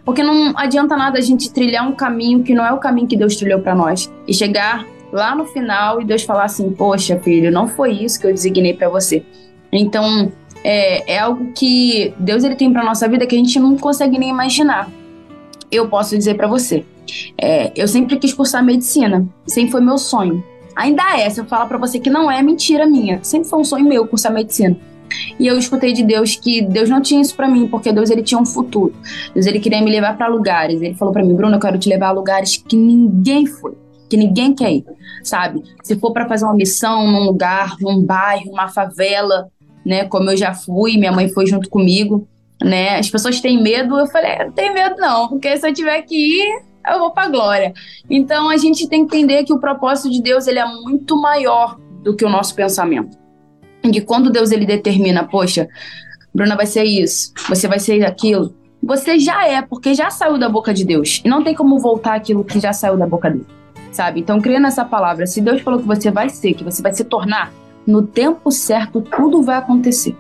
Porque não adianta nada a gente trilhar um caminho que não é o caminho que Deus trilhou para nós e chegar lá no final e Deus falar assim: "Poxa, filho, não foi isso que eu designei para você". Então, é, é, algo que Deus ele tem para nossa vida que a gente não consegue nem imaginar. Eu posso dizer para você, é, eu sempre quis cursar medicina, sempre foi meu sonho. Ainda é, se eu falar para você que não é mentira minha, sempre foi um sonho meu cursar medicina. E eu escutei de Deus que Deus não tinha isso para mim, porque Deus ele tinha um futuro. Deus ele queria me levar para lugares. Ele falou para mim, Bruno, eu quero te levar a lugares que ninguém foi, que ninguém quer ir, sabe? Se for para fazer uma missão num lugar, num bairro, uma favela, né, como eu já fui, minha mãe foi junto comigo, né? As pessoas têm medo, eu falei, não tenho medo não, porque se eu tiver que ir, eu vou para glória. Então a gente tem que entender que o propósito de Deus ele é muito maior do que o nosso pensamento que quando Deus ele determina, poxa, Bruna vai ser isso, você vai ser aquilo, você já é, porque já saiu da boca de Deus. E não tem como voltar aquilo que já saiu da boca dele, sabe? Então, creia nessa palavra. Se Deus falou que você vai ser, que você vai se tornar, no tempo certo, tudo vai acontecer.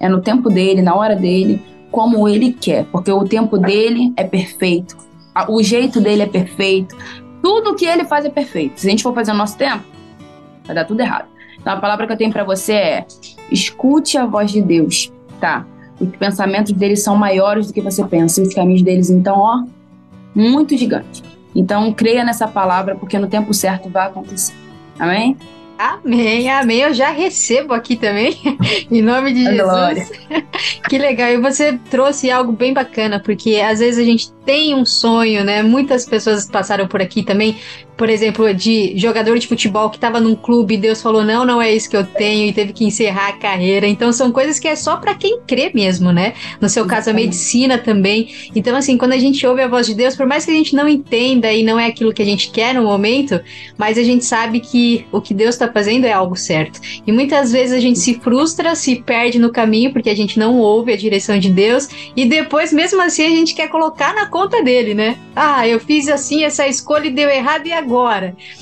É no tempo dele, na hora dele, como ele quer. Porque o tempo dele é perfeito. O jeito dele é perfeito. Tudo que ele faz é perfeito. Se a gente for fazer o nosso tempo, vai dar tudo errado. Então a palavra que eu tenho para você é: escute a voz de Deus, tá? Os pensamentos deles são maiores do que você pensa, e os caminhos deles, então, ó, muito gigantes. Então, creia nessa palavra, porque no tempo certo vai acontecer. Amém? Amém, amém. Eu já recebo aqui também, (laughs) em nome de Jesus. (laughs) que legal. E você trouxe algo bem bacana, porque às vezes a gente tem um sonho, né? Muitas pessoas passaram por aqui também, por exemplo, de jogador de futebol que estava num clube e Deus falou: não, não é isso que eu tenho e teve que encerrar a carreira. Então são coisas que é só para quem crê mesmo, né? No seu caso, a medicina também. Então, assim, quando a gente ouve a voz de Deus, por mais que a gente não entenda e não é aquilo que a gente quer no momento, mas a gente sabe que o que Deus está fazendo é algo certo. E muitas vezes a gente se frustra, se perde no caminho porque a gente não ouve a direção de Deus e depois, mesmo assim, a gente quer colocar na conta dele, né? Ah, eu fiz assim essa escolha e deu errado e agora?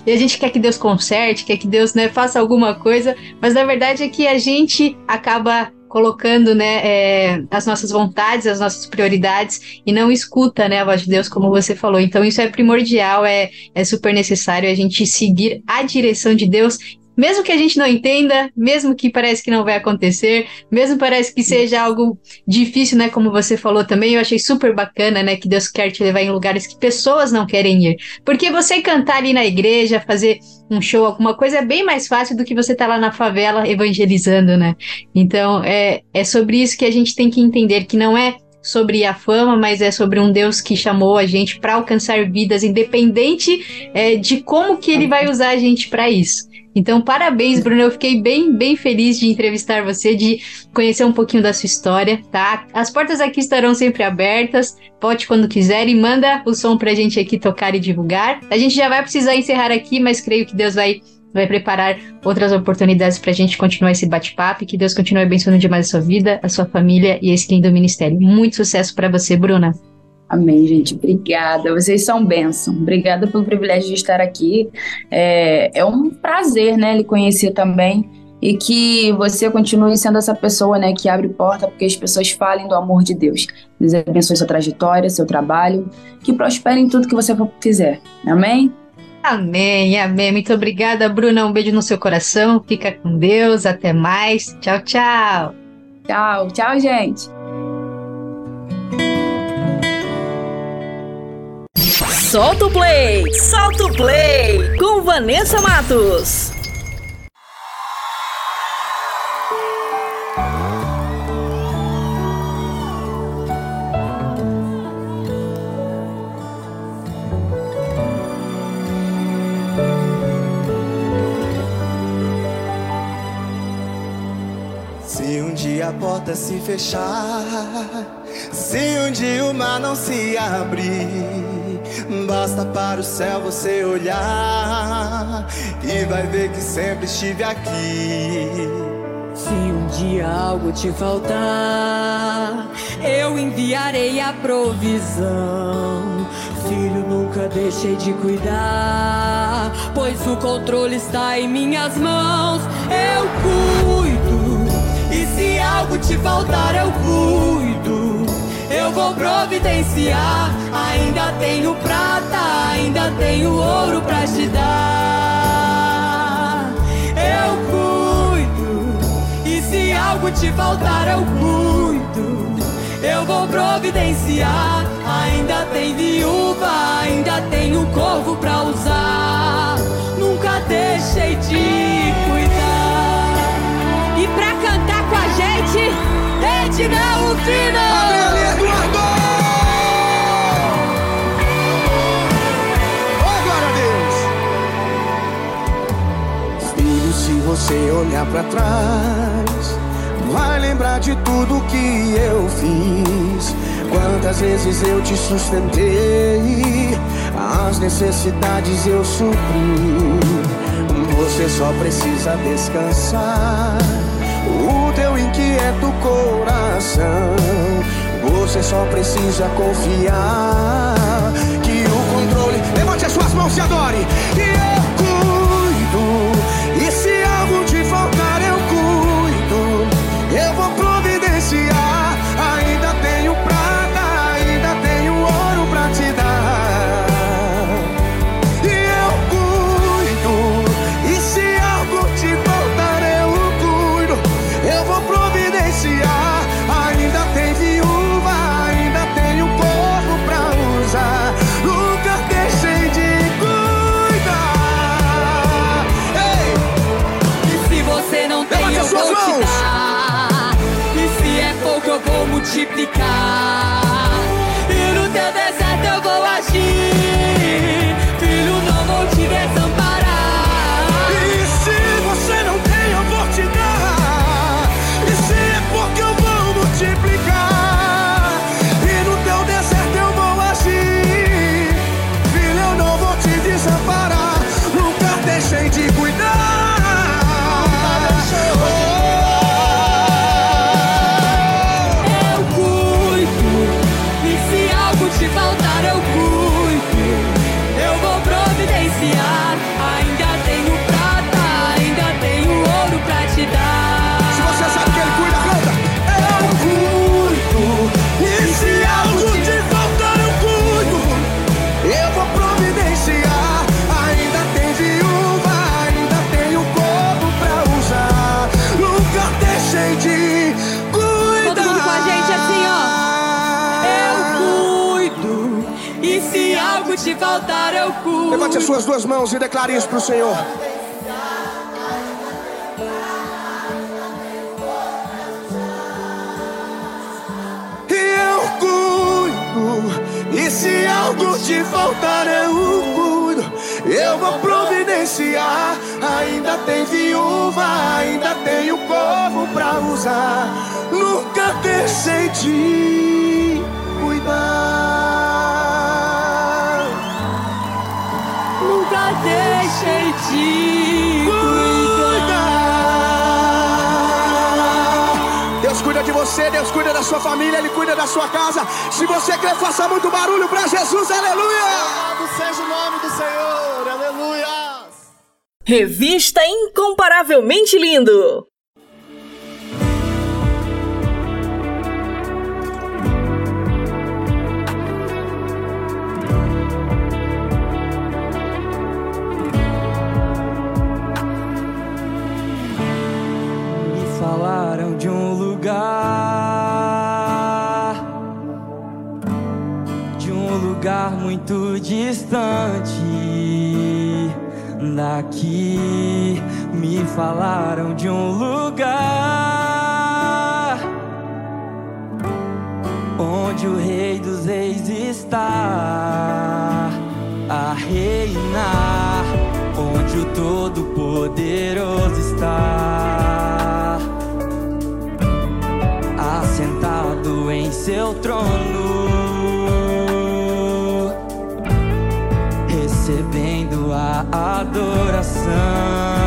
E a gente quer que Deus conserte, quer que Deus né, faça alguma coisa, mas na verdade é que a gente acaba colocando né, é, as nossas vontades, as nossas prioridades e não escuta né, a voz de Deus, como você falou. Então, isso é primordial, é, é super necessário a gente seguir a direção de Deus mesmo que a gente não entenda, mesmo que parece que não vai acontecer, mesmo parece que seja algo difícil, né? Como você falou também, eu achei super bacana, né? Que Deus quer te levar em lugares que pessoas não querem ir. Porque você cantar ali na igreja, fazer um show, alguma coisa, é bem mais fácil do que você estar tá lá na favela evangelizando, né? Então, é, é sobre isso que a gente tem que entender, que não é sobre a fama, mas é sobre um Deus que chamou a gente para alcançar vidas, independente é, de como que ele vai usar a gente para isso. Então, parabéns, Bruno. Eu fiquei bem, bem feliz de entrevistar você, de conhecer um pouquinho da sua história, tá? As portas aqui estarão sempre abertas. Pode quando quiser e manda o som pra gente aqui tocar e divulgar. A gente já vai precisar encerrar aqui, mas creio que Deus vai vai preparar outras oportunidades para a gente continuar esse bate-papo e que Deus continue abençoando demais a sua vida, a sua família e esse lindo ministério. Muito sucesso para você, Bruna. Amém, gente. Obrigada. Vocês são bênção. Obrigada pelo privilégio de estar aqui. É, é um prazer, né, lhe conhecer também e que você continue sendo essa pessoa, né, que abre porta porque as pessoas falem do amor de Deus. Deus abençoe sua trajetória, seu trabalho, que prospere em tudo que você fizer. Amém? Amém, amém. Muito obrigada, Bruna. Um beijo no seu coração. Fica com Deus. Até mais. Tchau, tchau. Tchau, tchau, gente. Solta o play! Solta o play! Com Vanessa Matos. Se um dia a porta se fechar, se um dia o mar não se abrir, basta para o céu você olhar e vai ver que sempre estive aqui. Se um dia algo te faltar, eu enviarei a provisão. Filho, nunca deixei de cuidar, pois o controle está em minhas mãos. Eu cuido, e se algo te faltar, eu cuido. Vou providenciar. Ainda tenho prata, ainda tenho ouro pra te dar. Eu cuido, e se algo te faltar, eu cuido. Eu vou providenciar. Ainda tem viúva, ainda tenho corvo pra usar. Nunca deixei de cuidar. E pra cantar com a gente, Edna Rufino! Adriane você olhar pra trás, vai lembrar de tudo que eu fiz. Quantas vezes eu te sustentei, as necessidades eu supri. Você só precisa descansar o teu inquieto coração. Você só precisa confiar que o controle. Levante as suas mãos e adore. Multiplicar. E no teu deserto eu vou agir. Levante as suas duas mãos e declare isso pro Senhor. Eu cuido, e se algo te faltar, eu cuido. Eu vou providenciar. Ainda tem viúva, ainda tenho corpo pra usar. Nunca deixei de cuidar. Deixei de cuidar. Deus cuida de você, Deus cuida da sua família, Ele cuida da sua casa. Se você quer, faça muito barulho pra Jesus, aleluia! Louvado seja o nome do Senhor, aleluia! Revista Incomparavelmente Lindo. Lugar, de um lugar muito distante. Daqui. Me falaram de um lugar. Onde o Rei dos Reis está a reinar, onde o Todo-Poderoso está assentado em seu trono. recebendo a adoração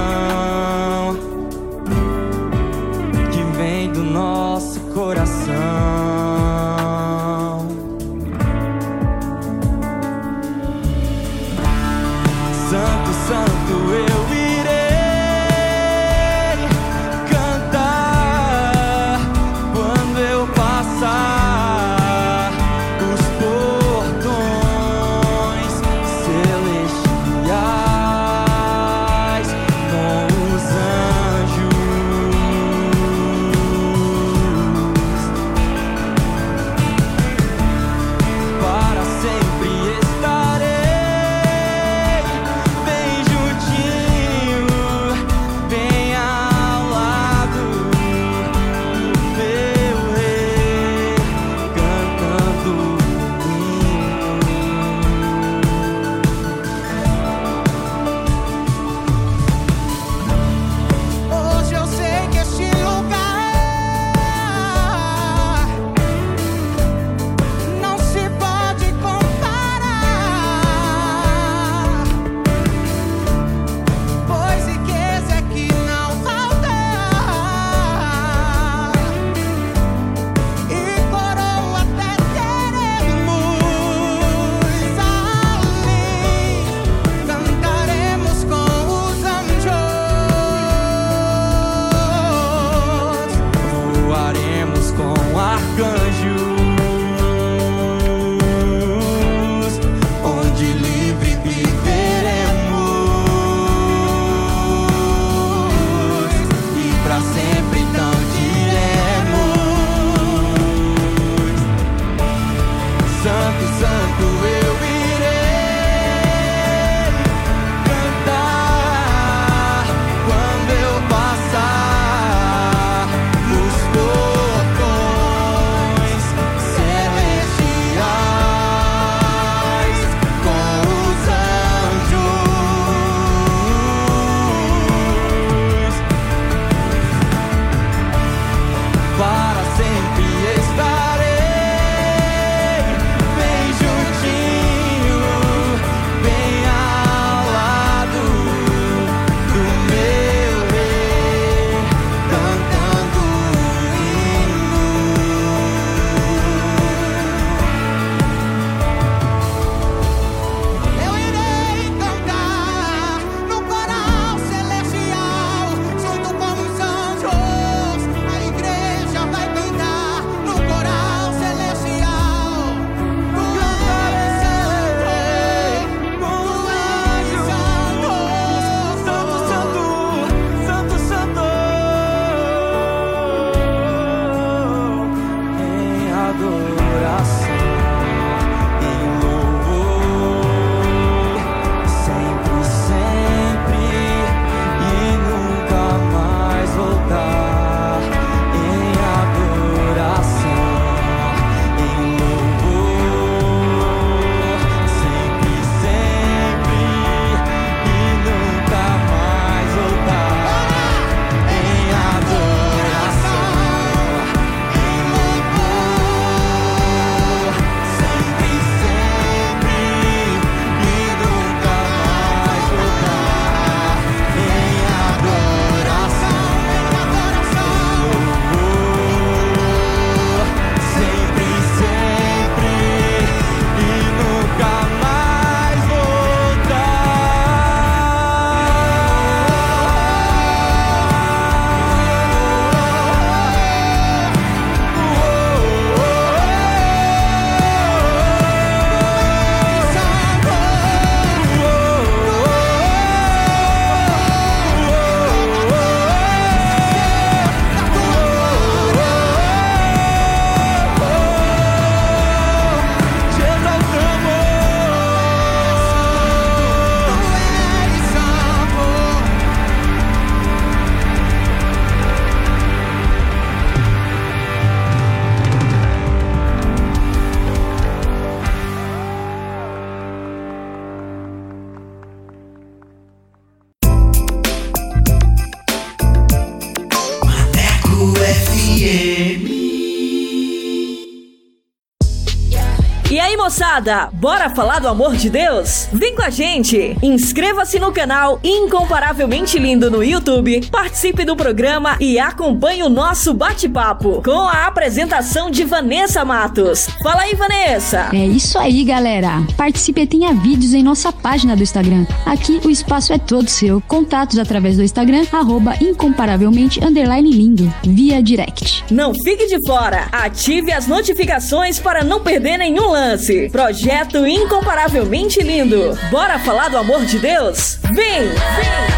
moçada, bora falar do amor de Deus? Vem com a gente! Inscreva-se no canal Incomparavelmente Lindo no YouTube, participe do programa e acompanhe o nosso bate-papo com a apresentação de Vanessa Matos. Fala aí, Vanessa! É isso aí, galera. Participe e tenha vídeos em nossa página do Instagram. Aqui o espaço é todo seu. Contatos através do Instagram, arroba incomparavelmente underline lindo, via direct. Não fique de fora! Ative as notificações para não perder nenhum lance. Projeto Incomparavelmente Lindo. Bora falar do amor de Deus? Vem! Vem!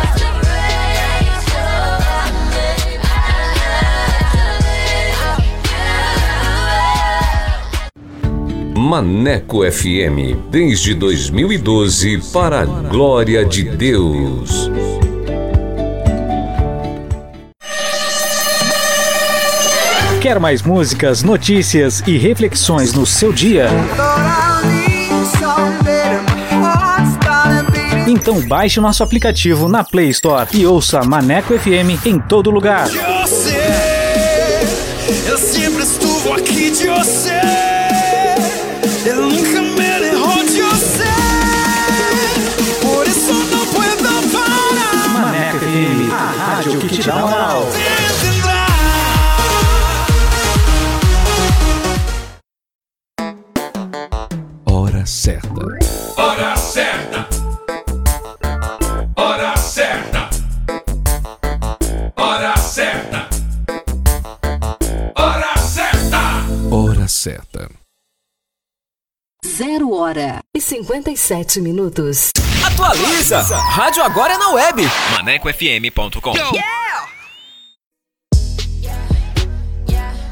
Maneco FM, desde 2012, para a glória de Deus. Quer mais músicas, notícias e reflexões no seu dia? Então baixe o nosso aplicativo na Play Store e ouça Maneco FM em todo lugar. Eu sei, eu sempre estuvo aqui de você. Rádio que te dá moral. 0 hora e 57 minutos. Atualiza! Rádio Agora é na web. ManecoFM.com. Yeah!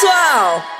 Pessoal!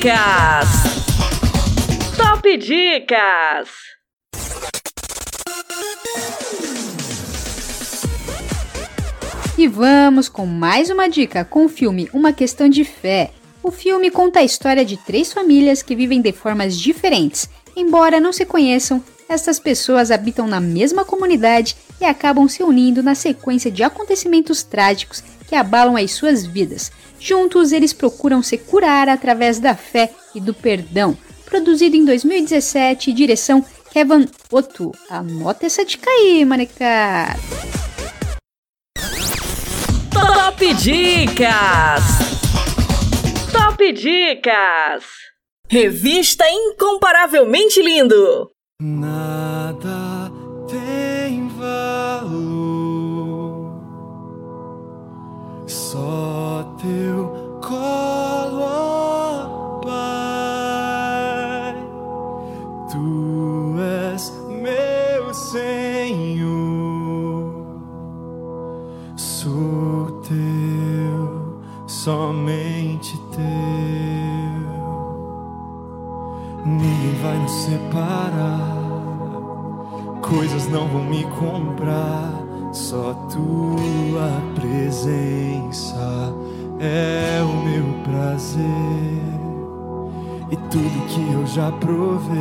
Dicas! Top Dicas! E vamos com mais uma dica com o filme Uma Questão de Fé. O filme conta a história de três famílias que vivem de formas diferentes. Embora não se conheçam, estas pessoas habitam na mesma comunidade e acabam se unindo na sequência de acontecimentos trágicos que abalam as suas vidas. Juntos, eles procuram se curar através da fé e do perdão. Produzido em 2017, direção Kevin Otto. Anota essa dica aí, maneca! Top Dicas! Top Dicas! Revista Incomparavelmente Lindo! Nada só teu colo, ó Pai. Tu és meu Senhor, sou teu, somente teu. Ninguém vai nos separar. Coisas não vão me comprar. Só tua presença é o meu prazer. E tudo que eu já provei,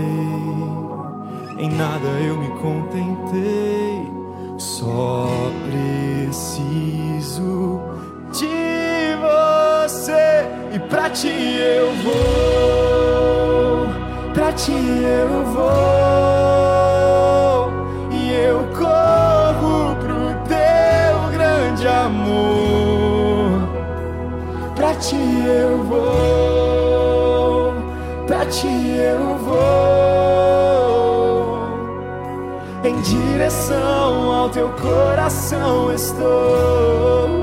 em nada eu me contentei. Só preciso de você e pra ti eu vou, pra ti eu vou eu vou, pra ti eu vou em direção ao teu coração estou.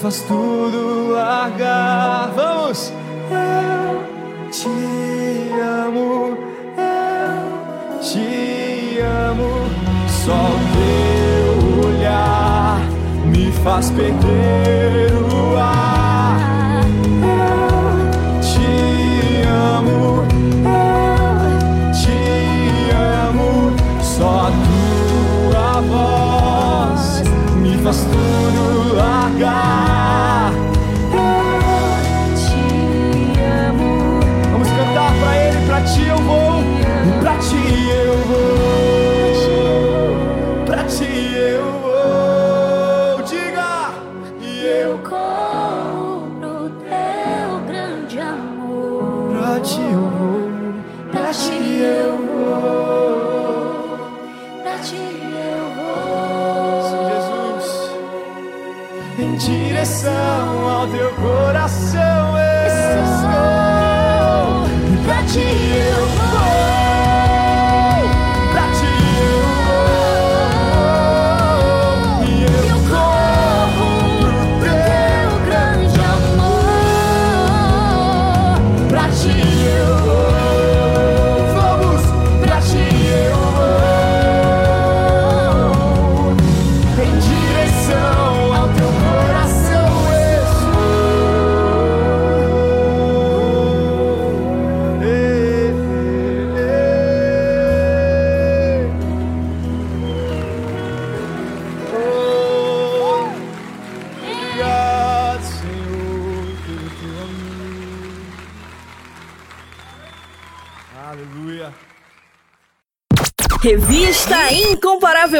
Faz tudo largar. Vamos! Eu te amo, eu te amo. Só teu olhar me faz perder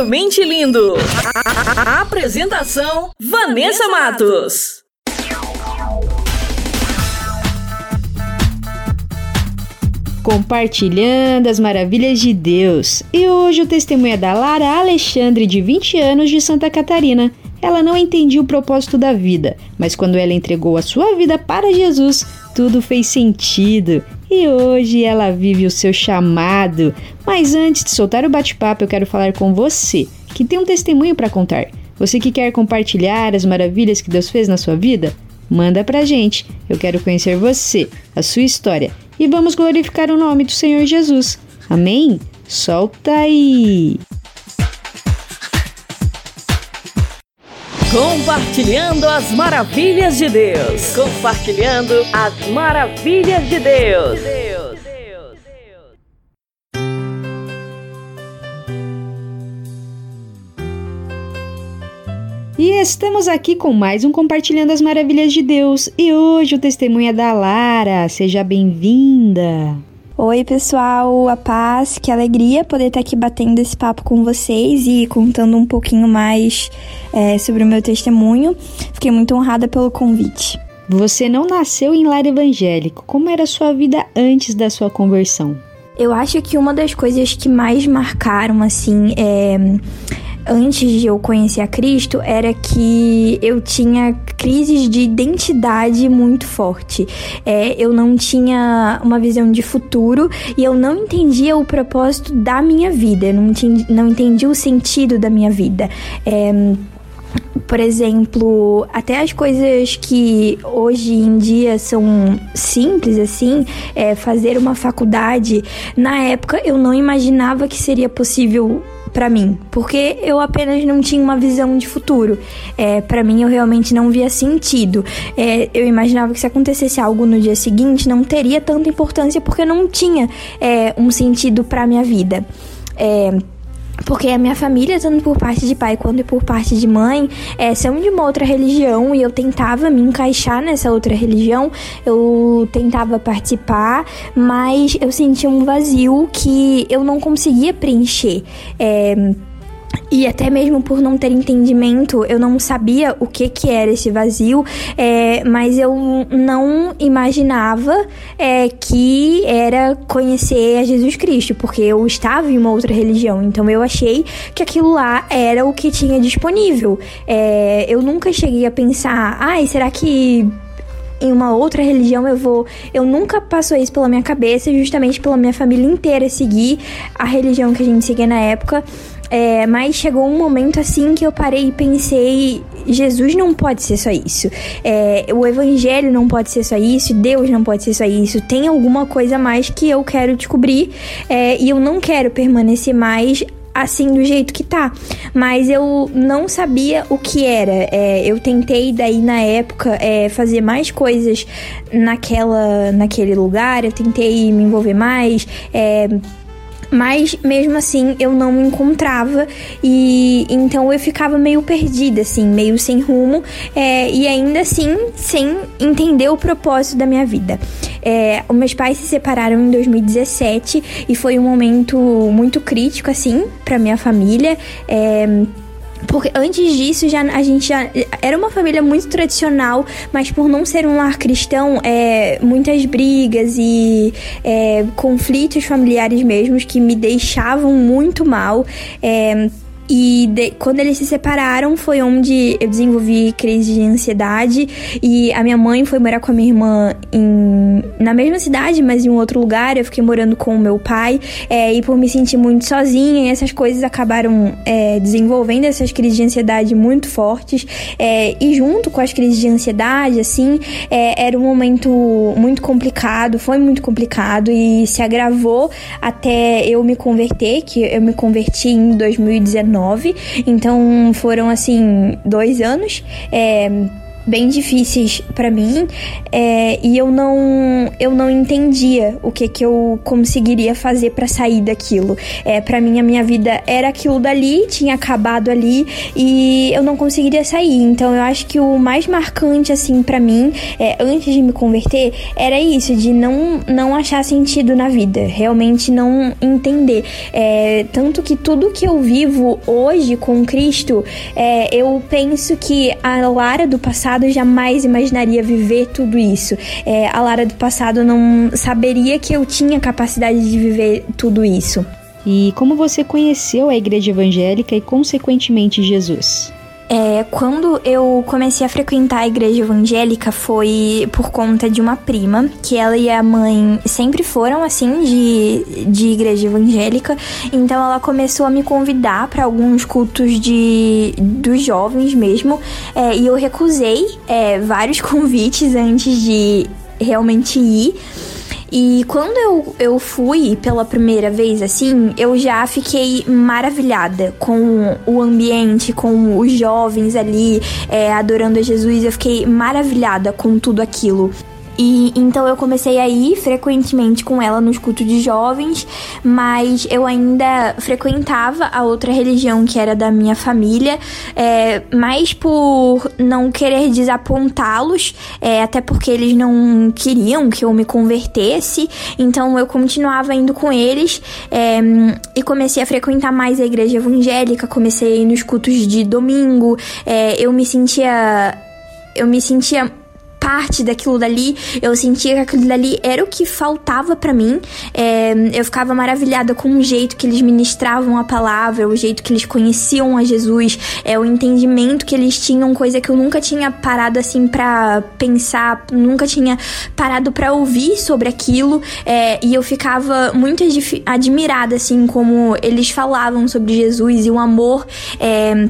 Incomparavelmente Lindo. A apresentação: Vanessa Matos. Compartilhando as maravilhas de Deus. E hoje o testemunho é da Lara Alexandre, de 20 anos, de Santa Catarina. Ela não entendia o propósito da vida, mas quando ela entregou a sua vida para Jesus, tudo fez sentido. E hoje ela vive o seu chamado. Mas antes de soltar o bate-papo, eu quero falar com você, que tem um testemunho para contar. Você que quer compartilhar as maravilhas que Deus fez na sua vida? Manda pra gente. Eu quero conhecer você, a sua história e vamos glorificar o nome do Senhor Jesus. Amém? Solta aí! Compartilhando as maravilhas de Deus. Compartilhando as maravilhas de Deus. E estamos aqui com mais um Compartilhando as Maravilhas de Deus. E hoje o testemunho é da Lara. Seja bem-vinda. Oi, pessoal, a paz, que alegria poder estar aqui batendo esse papo com vocês e contando um pouquinho mais é, sobre o meu testemunho. Fiquei muito honrada pelo convite. Você não nasceu em lar evangélico. Como era a sua vida antes da sua conversão? Eu acho que uma das coisas que mais marcaram, assim, é antes de eu conhecer a Cristo era que eu tinha crises de identidade muito forte. É, eu não tinha uma visão de futuro e eu não entendia o propósito da minha vida, eu não, entendi, não entendia o sentido da minha vida. É, por exemplo, até as coisas que hoje em dia são simples assim, é, fazer uma faculdade, na época eu não imaginava que seria possível para mim, porque eu apenas não tinha uma visão de futuro. É, para mim, eu realmente não via sentido. É, eu imaginava que se acontecesse algo no dia seguinte, não teria tanta importância porque não tinha é, um sentido para minha vida. É, porque a minha família, tanto por parte de pai quanto por parte de mãe, é, são de uma outra religião e eu tentava me encaixar nessa outra religião, eu tentava participar, mas eu sentia um vazio que eu não conseguia preencher. É, e até mesmo por não ter entendimento, eu não sabia o que que era esse vazio, é, mas eu não imaginava é, que era conhecer a Jesus Cristo, porque eu estava em uma outra religião, então eu achei que aquilo lá era o que tinha disponível. É, eu nunca cheguei a pensar, ai, será que em uma outra religião eu vou. Eu nunca passou isso pela minha cabeça, justamente pela minha família inteira seguir a religião que a gente seguia na época. É, mas chegou um momento assim que eu parei e pensei: Jesus não pode ser só isso. É, o Evangelho não pode ser só isso. Deus não pode ser só isso. Tem alguma coisa mais que eu quero descobrir é, e eu não quero permanecer mais assim do jeito que tá. Mas eu não sabia o que era. É, eu tentei daí na época é, fazer mais coisas naquela, naquele lugar. Eu tentei me envolver mais. É, mas mesmo assim eu não me encontrava e então eu ficava meio perdida, assim, meio sem rumo é, e ainda assim sem entender o propósito da minha vida. É, meus pais se separaram em 2017 e foi um momento muito crítico, assim, para minha família. É, porque antes disso, já, a gente já era uma família muito tradicional, mas por não ser um lar cristão, é, muitas brigas e é, conflitos familiares mesmos que me deixavam muito mal. É, e de, quando eles se separaram, foi onde eu desenvolvi crise de ansiedade. E a minha mãe foi morar com a minha irmã em, na mesma cidade, mas em um outro lugar. Eu fiquei morando com o meu pai. É, e por me sentir muito sozinha, essas coisas acabaram é, desenvolvendo essas crises de ansiedade muito fortes. É, e junto com as crises de ansiedade, assim, é, era um momento muito complicado, foi muito complicado e se agravou até eu me converter, que eu me converti em 2019. Então foram assim dois anos. É, bem difíceis para mim é, e eu não eu não entendia o que que eu conseguiria fazer para sair daquilo. É para mim a minha vida era aquilo dali tinha acabado ali e eu não conseguiria sair. Então eu acho que o mais marcante assim para mim é, antes de me converter era isso de não não achar sentido na vida realmente não entender. É, tanto que tudo que eu vivo hoje com Cristo é, eu penso que a Lara do passado jamais imaginaria viver tudo isso. É, a Lara do passado não saberia que eu tinha capacidade de viver tudo isso. E como você conheceu a igreja evangélica e, consequentemente, Jesus? É, quando eu comecei a frequentar a igreja evangélica foi por conta de uma prima, que ela e a mãe sempre foram assim de, de igreja evangélica. Então ela começou a me convidar para alguns cultos de dos jovens mesmo. É, e eu recusei é, vários (laughs) convites antes de realmente ir. E quando eu, eu fui pela primeira vez, assim, eu já fiquei maravilhada com o ambiente, com os jovens ali é, adorando a Jesus. Eu fiquei maravilhada com tudo aquilo. E então eu comecei a ir frequentemente com ela nos cultos de jovens, mas eu ainda frequentava a outra religião que era da minha família, é, mais por não querer desapontá-los, é, até porque eles não queriam que eu me convertesse, então eu continuava indo com eles é, e comecei a frequentar mais a igreja evangélica, comecei a ir nos cultos de domingo, é, eu me sentia. Eu me sentia parte daquilo dali, eu sentia que aquilo dali era o que faltava para mim. É, eu ficava maravilhada com o jeito que eles ministravam a palavra, o jeito que eles conheciam a Jesus, é o entendimento que eles tinham, coisa que eu nunca tinha parado assim para pensar, nunca tinha parado para ouvir sobre aquilo. É, e eu ficava muito admirada assim como eles falavam sobre Jesus e o amor. É,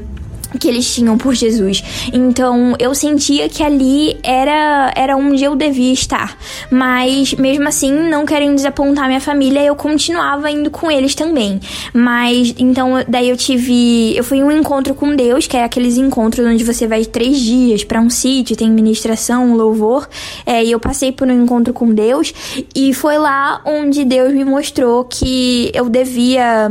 que eles tinham por Jesus. Então eu sentia que ali era era onde eu devia estar. Mas mesmo assim, não querendo desapontar minha família, eu continuava indo com eles também. Mas então daí eu tive, eu fui um encontro com Deus, que é aqueles encontros onde você vai três dias para um sítio, tem ministração, louvor. É, e eu passei por um encontro com Deus e foi lá onde Deus me mostrou que eu devia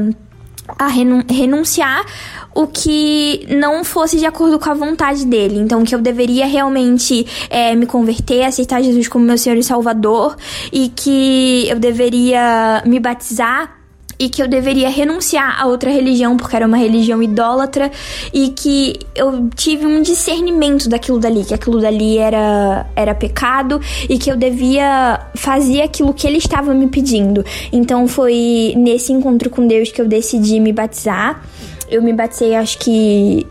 a renunciar o que não fosse de acordo com a vontade dele. Então, que eu deveria realmente é, me converter, aceitar Jesus como meu Senhor e Salvador, e que eu deveria me batizar e que eu deveria renunciar a outra religião porque era uma religião idólatra e que eu tive um discernimento daquilo dali, que aquilo dali era, era pecado e que eu devia fazer aquilo que ele estava me pedindo. Então foi nesse encontro com Deus que eu decidi me batizar. Eu me batizei acho que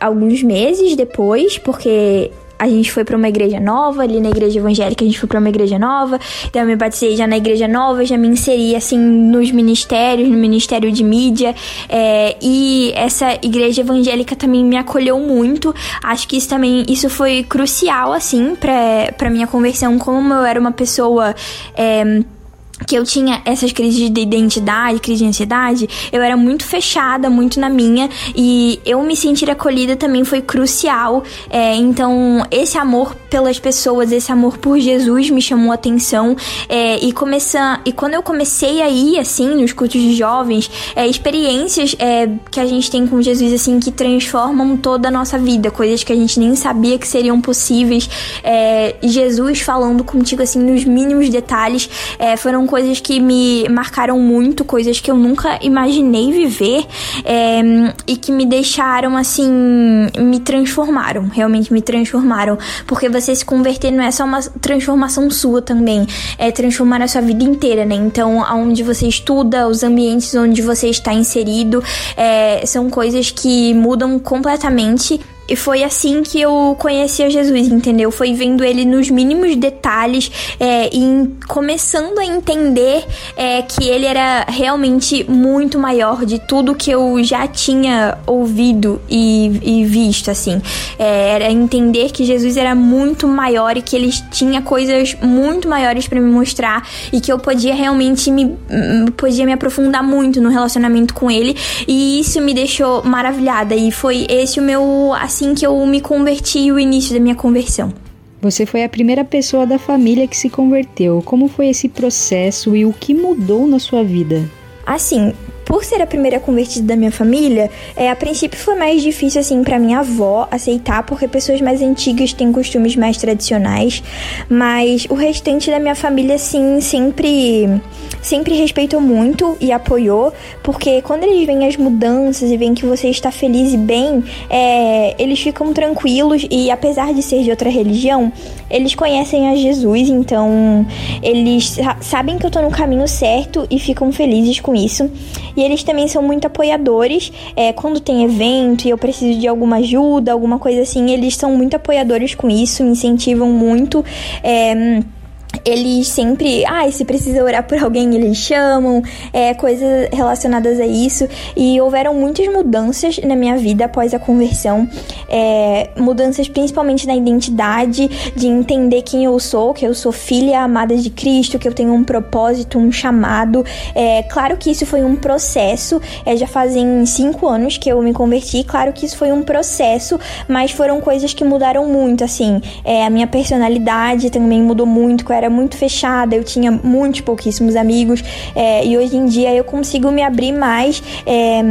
alguns meses depois, porque a gente foi para uma igreja nova, ali na igreja evangélica a gente foi para uma igreja nova, então eu me batizei já na igreja nova, já me inseri assim nos ministérios, no ministério de mídia, é, e essa igreja evangélica também me acolheu muito, acho que isso também, isso foi crucial assim para minha conversão, como eu era uma pessoa... É, que eu tinha essas crises de identidade, crise de ansiedade, eu era muito fechada, muito na minha, e eu me sentir acolhida também foi crucial. É, então, esse amor pelas pessoas, esse amor por Jesus me chamou atenção. É, e, começar, e quando eu comecei a ir, assim, nos cultos de jovens, é, experiências é, que a gente tem com Jesus, assim, que transformam toda a nossa vida, coisas que a gente nem sabia que seriam possíveis. É, Jesus falando contigo, assim, nos mínimos detalhes, é, coisas que me marcaram muito, coisas que eu nunca imaginei viver é, e que me deixaram assim, me transformaram, realmente me transformaram. Porque você se converter não é só uma transformação sua também, é transformar a sua vida inteira, né? Então, aonde você estuda, os ambientes onde você está inserido, é, são coisas que mudam completamente e foi assim que eu conheci a Jesus, entendeu? Foi vendo ele nos mínimos detalhes é, e começando a entender é, que ele era realmente muito maior de tudo que eu já tinha ouvido e, e visto, assim. É, era entender que Jesus era muito maior e que ele tinha coisas muito maiores para me mostrar e que eu podia realmente me hum, podia me aprofundar muito no relacionamento com ele e isso me deixou maravilhada e foi esse o meu que eu me converti o início da minha conversão. Você foi a primeira pessoa da família que se converteu. Como foi esse processo e o que mudou na sua vida? Assim, por ser a primeira convertida da minha família, é, a princípio foi mais difícil assim para minha avó aceitar, porque pessoas mais antigas têm costumes mais tradicionais, mas o restante da minha família sim sempre sempre respeitou muito e apoiou, porque quando eles veem as mudanças e veem que você está feliz e bem, é, eles ficam tranquilos e apesar de ser de outra religião, eles conhecem a Jesus, então eles sabem que eu tô no caminho certo e ficam felizes com isso. E eles também são muito apoiadores. É, quando tem evento e eu preciso de alguma ajuda, alguma coisa assim, eles são muito apoiadores com isso, incentivam muito. É, eles sempre, ah, se precisa orar por alguém, eles chamam, é, coisas relacionadas a isso. E houveram muitas mudanças na minha vida após a conversão, é, mudanças principalmente na identidade, de entender quem eu sou, que eu sou filha amada de Cristo, que eu tenho um propósito, um chamado. É, claro que isso foi um processo, é, já fazem cinco anos que eu me converti, claro que isso foi um processo, mas foram coisas que mudaram muito, assim, é, a minha personalidade também mudou muito, que eu era muito fechada, eu tinha muitos pouquíssimos amigos, é, e hoje em dia eu consigo me abrir mais. É,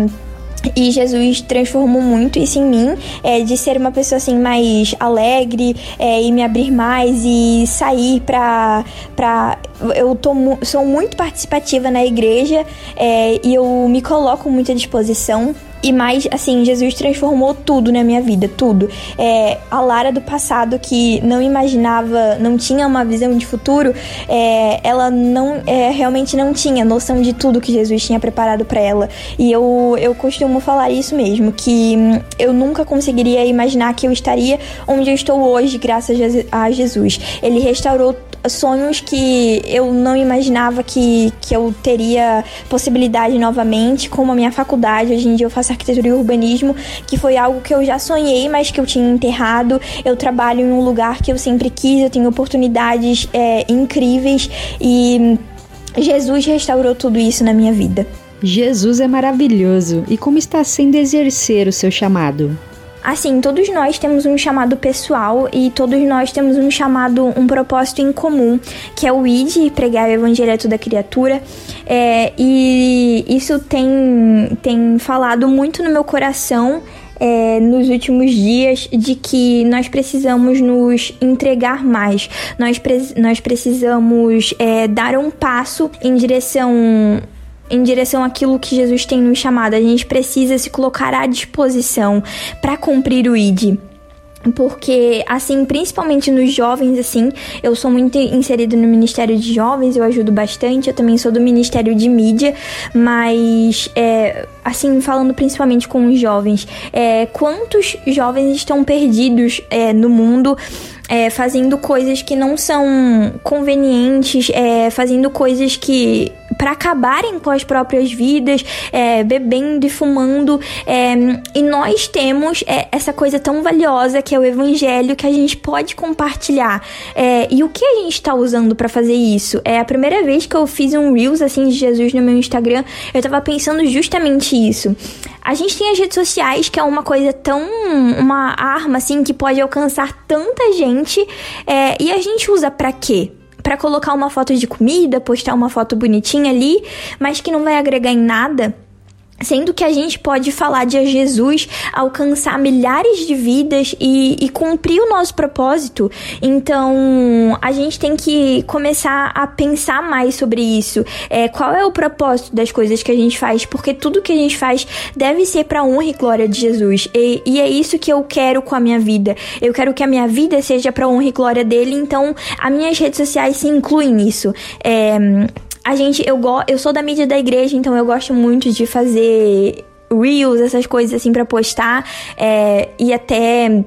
e Jesus transformou muito isso em mim, é, de ser uma pessoa assim mais alegre é, e me abrir mais e sair pra. pra eu tô, sou muito participativa na igreja é, e eu me coloco muito à disposição. E mais, assim, Jesus transformou tudo na minha vida, tudo. É, a Lara do passado, que não imaginava, não tinha uma visão de futuro, é, ela não, é, realmente não tinha noção de tudo que Jesus tinha preparado para ela. E eu, eu costumo falar isso mesmo, que hum, eu nunca conseguiria imaginar que eu estaria onde eu estou hoje, graças a Jesus. Ele restaurou sonhos que eu não imaginava que, que eu teria possibilidade novamente, como a minha faculdade. Hoje em dia eu faço arquitetura e urbanismo, que foi algo que eu já sonhei, mas que eu tinha enterrado. Eu trabalho em um lugar que eu sempre quis, eu tenho oportunidades é, incríveis e Jesus restaurou tudo isso na minha vida. Jesus é maravilhoso. E como está sendo exercer o seu chamado? Assim, todos nós temos um chamado pessoal e todos nós temos um chamado, um propósito em comum, que é o ID, pregar o evangelho a toda criatura. É, e isso tem, tem falado muito no meu coração é, nos últimos dias de que nós precisamos nos entregar mais, nós, pre nós precisamos é, dar um passo em direção em direção àquilo que Jesus tem nos chamado. A gente precisa se colocar à disposição para cumprir o ID porque assim, principalmente nos jovens assim, eu sou muito inserido no Ministério de Jovens, eu ajudo bastante, eu também sou do Ministério de Mídia, mas é, assim, falando principalmente com os jovens, é, quantos jovens estão perdidos é, no mundo é, fazendo coisas que não são convenientes, é, fazendo coisas que para acabarem com as próprias vidas, é, bebendo e fumando. É, e nós temos é, essa coisa tão valiosa que é o evangelho que a gente pode compartilhar. É, e o que a gente está usando para fazer isso? É a primeira vez que eu fiz um Reels assim de Jesus no meu Instagram, eu tava pensando justamente isso. A gente tem as redes sociais, que é uma coisa tão. uma arma assim que pode alcançar tanta gente. É, e a gente usa para quê? para colocar uma foto de comida, postar uma foto bonitinha ali, mas que não vai agregar em nada. Sendo que a gente pode falar de Jesus, alcançar milhares de vidas e, e, cumprir o nosso propósito. Então, a gente tem que começar a pensar mais sobre isso. É, qual é o propósito das coisas que a gente faz? Porque tudo que a gente faz deve ser para honra e glória de Jesus. E, e, é isso que eu quero com a minha vida. Eu quero que a minha vida seja para honra e glória dele. Então, as minhas redes sociais se incluem nisso. É, a gente, eu, go, eu sou da mídia da igreja, então eu gosto muito de fazer reels, essas coisas assim para postar é, e até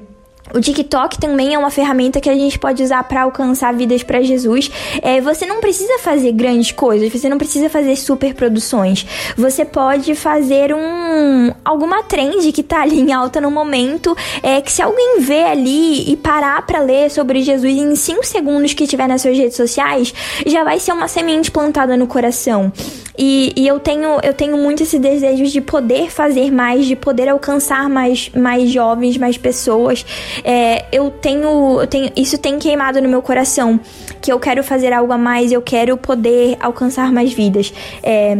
o TikTok também é uma ferramenta que a gente pode usar para alcançar vidas para Jesus. É, você não precisa fazer grandes coisas, você não precisa fazer super produções. Você pode fazer um alguma trend que tá ali em alta no momento, é que se alguém vê ali e parar para ler sobre Jesus em 5 segundos que tiver nas suas redes sociais, já vai ser uma semente plantada no coração. E, e, eu tenho eu tenho muito esse desejo de poder fazer mais, de poder alcançar mais, mais jovens, mais pessoas. É, eu, tenho, eu tenho isso tem queimado no meu coração que eu quero fazer algo a mais, eu quero poder alcançar mais vidas. É,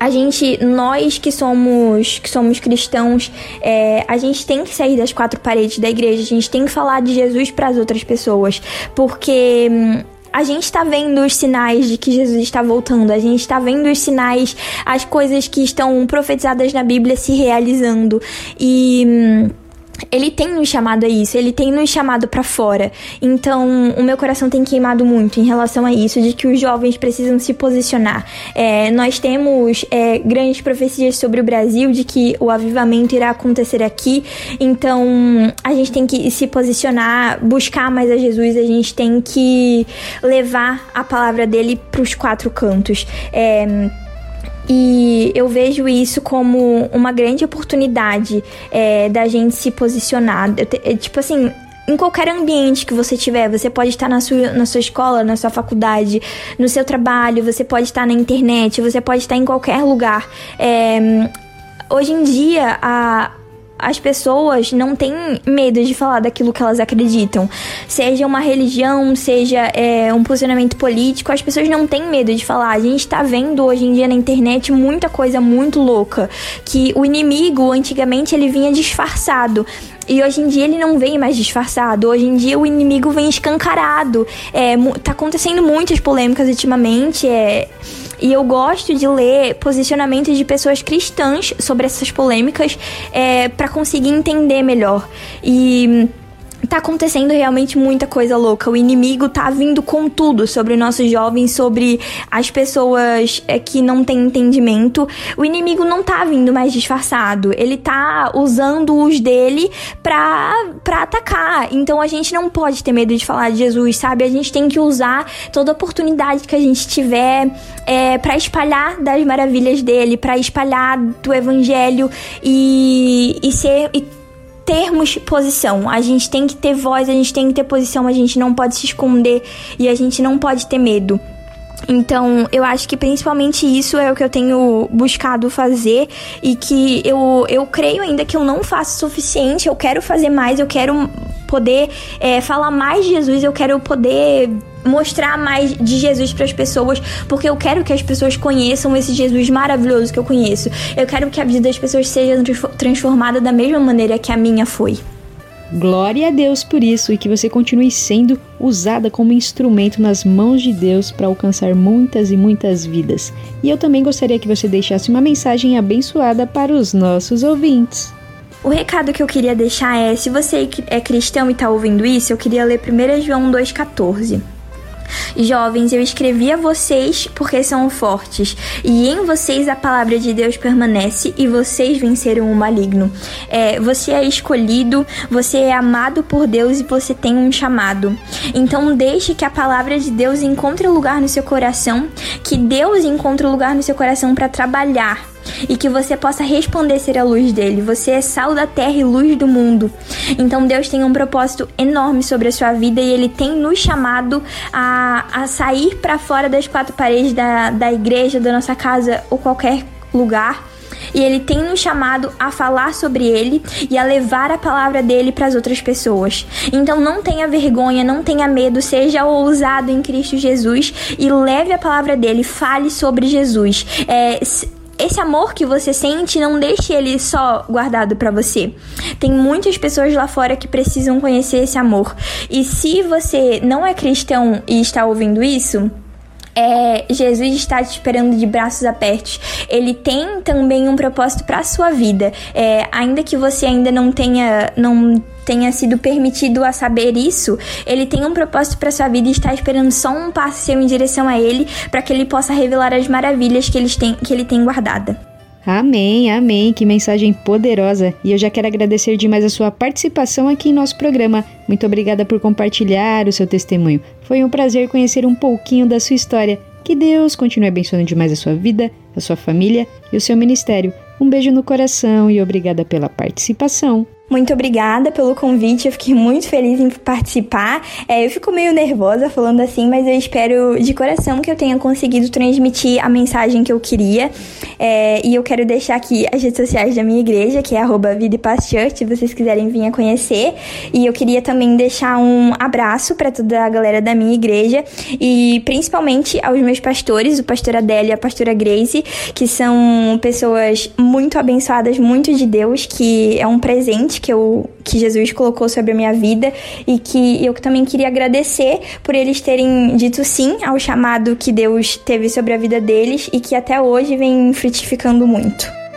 a gente, nós que somos que somos cristãos, é, a gente tem que sair das quatro paredes da igreja, a gente tem que falar de Jesus para as outras pessoas, porque hum, a gente está vendo os sinais de que Jesus está voltando, a gente está vendo os sinais, as coisas que estão profetizadas na Bíblia se realizando. E. ele tem nos chamado a isso, ele tem nos chamado para fora. Então, o meu coração tem queimado muito em relação a isso, de que os jovens precisam se posicionar. É, nós temos é, grandes profecias sobre o Brasil, de que o avivamento irá acontecer aqui. Então, a gente tem que se posicionar, buscar mais a Jesus, a gente tem que levar a palavra dele para os quatro cantos. É, e eu vejo isso como uma grande oportunidade é, da gente se posicionar. Te, é, tipo assim, em qualquer ambiente que você tiver, você pode estar na sua, na sua escola, na sua faculdade, no seu trabalho, você pode estar na internet, você pode estar em qualquer lugar. É, hoje em dia, a, as pessoas não têm medo de falar daquilo que elas acreditam. Seja uma religião, seja é, um posicionamento político, as pessoas não têm medo de falar. A gente tá vendo hoje em dia na internet muita coisa muito louca. Que o inimigo, antigamente, ele vinha disfarçado. E hoje em dia ele não vem mais disfarçado. Hoje em dia o inimigo vem escancarado. É, tá acontecendo muitas polêmicas ultimamente. É, e eu gosto de ler posicionamentos de pessoas cristãs sobre essas polêmicas é, para conseguir entender melhor. E tá acontecendo realmente muita coisa louca. O inimigo tá vindo com tudo sobre nossos jovens, sobre as pessoas é, que não têm entendimento. O inimigo não tá vindo mais disfarçado. Ele tá usando os dele pra, pra atacar. Então a gente não pode ter medo de falar de Jesus, sabe? A gente tem que usar toda oportunidade que a gente tiver é, para espalhar das maravilhas dele, para espalhar do evangelho e, e ser. E termos posição. A gente tem que ter voz, a gente tem que ter posição, a gente não pode se esconder e a gente não pode ter medo. Então, eu acho que principalmente isso é o que eu tenho buscado fazer e que eu, eu creio ainda que eu não faço o suficiente, eu quero fazer mais, eu quero poder é, falar mais de Jesus, eu quero poder mostrar mais de Jesus para as pessoas, porque eu quero que as pessoas conheçam esse Jesus maravilhoso que eu conheço. Eu quero que a vida das pessoas seja transformada da mesma maneira que a minha foi. Glória a Deus por isso e que você continue sendo usada como instrumento nas mãos de Deus para alcançar muitas e muitas vidas. E eu também gostaria que você deixasse uma mensagem abençoada para os nossos ouvintes. O recado que eu queria deixar é: se você é cristão e está ouvindo isso, eu queria ler 1 João 2,14. Jovens, eu escrevi a vocês porque são fortes, e em vocês a palavra de Deus permanece e vocês venceram o maligno. É, você é escolhido, você é amado por Deus e você tem um chamado. Então deixe que a palavra de Deus encontre lugar no seu coração, que Deus encontre lugar no seu coração para trabalhar e que você possa responder ser a luz dele. Você é sal da terra e luz do mundo. Então Deus tem um propósito enorme sobre a sua vida e ele tem nos chamado a, a sair para fora das quatro paredes da, da igreja, da nossa casa ou qualquer lugar e ele tem nos chamado a falar sobre ele e a levar a palavra dele para as outras pessoas. Então não tenha vergonha, não tenha medo, seja ousado em Cristo Jesus e leve a palavra dele, fale sobre Jesus. É, esse amor que você sente, não deixe ele só guardado para você. Tem muitas pessoas lá fora que precisam conhecer esse amor. E se você não é cristão e está ouvindo isso, é, Jesus está te esperando de braços abertos. Ele tem também um propósito para a sua vida. É, ainda que você ainda não tenha, não tenha sido permitido a saber isso, ele tem um propósito para sua vida e está esperando só um passo seu em direção a ele para que ele possa revelar as maravilhas que ele tem, que ele tem guardada. Amém, amém. Que mensagem poderosa. E eu já quero agradecer demais a sua participação aqui em nosso programa. Muito obrigada por compartilhar o seu testemunho. Foi um prazer conhecer um pouquinho da sua história. Que Deus continue abençoando demais a sua vida, a sua família e o seu ministério. Um beijo no coração e obrigada pela participação. Muito obrigada pelo convite, eu fiquei muito feliz em participar. É, eu fico meio nervosa falando assim, mas eu espero de coração que eu tenha conseguido transmitir a mensagem que eu queria. É, e eu quero deixar aqui as redes sociais da minha igreja, que é arroba Vida e se vocês quiserem vir a conhecer. E eu queria também deixar um abraço para toda a galera da minha igreja e principalmente aos meus pastores, o pastor Adélio e a pastora Grace, que são pessoas muito abençoadas, muito de Deus, que é um que, eu, que Jesus colocou sobre a minha vida e que eu também queria agradecer por eles terem dito sim ao chamado que Deus teve sobre a vida deles e que até hoje vem frutificando muito.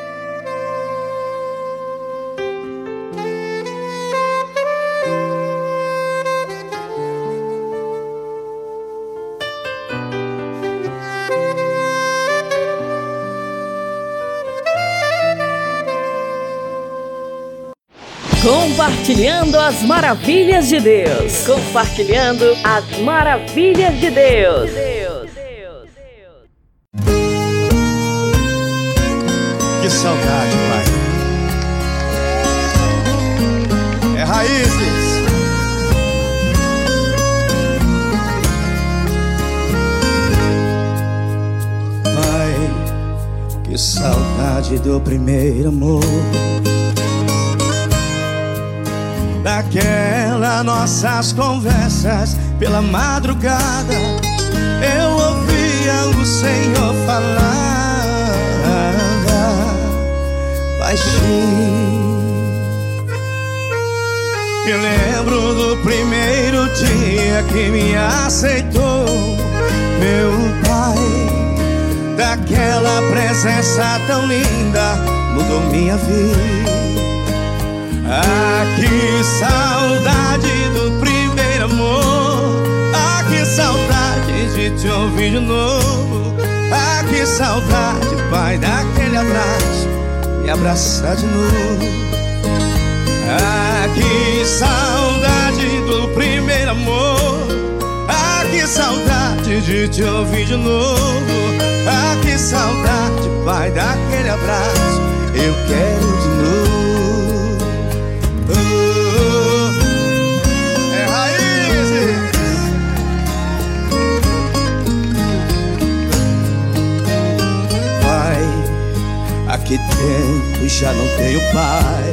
Compartilhando as maravilhas de Deus. Compartilhando as maravilhas de Deus. Que saudade, pai. É raízes. Pai, que saudade do primeiro amor. Daquelas nossas conversas pela madrugada. Eu ouvia o Senhor falar baixinho. Me lembro do primeiro dia que me aceitou, meu pai. Daquela presença tão linda, mudou minha vida. Ah, que saudade do primeiro amor. Ah, que saudade de te ouvir de novo. Ah, que saudade, pai, daquele abraço. Me abraçar de novo. Ah, que saudade do primeiro amor. Ah, que saudade de te ouvir de novo. Ah, que saudade, pai, daquele abraço. Eu quero de novo. Que tempo já não tenho paz.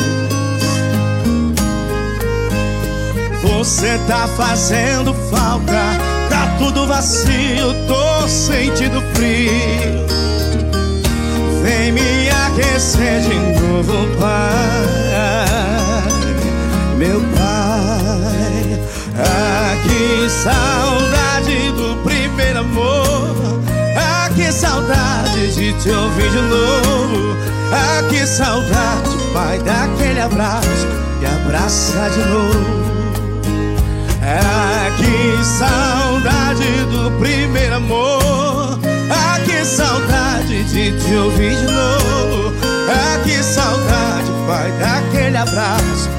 Você tá fazendo falta, tá tudo vazio, tô sentindo frio. Vem me aquecer de novo, pai, meu pai. Ah, que saudade do primeiro amor. Saudade de te ouvir de novo. Ah, que saudade, pai, daquele abraço e abraçar de novo. Ah, que saudade do primeiro amor. Ah, que saudade de te ouvir de novo. Ah, que saudade, pai, daquele abraço.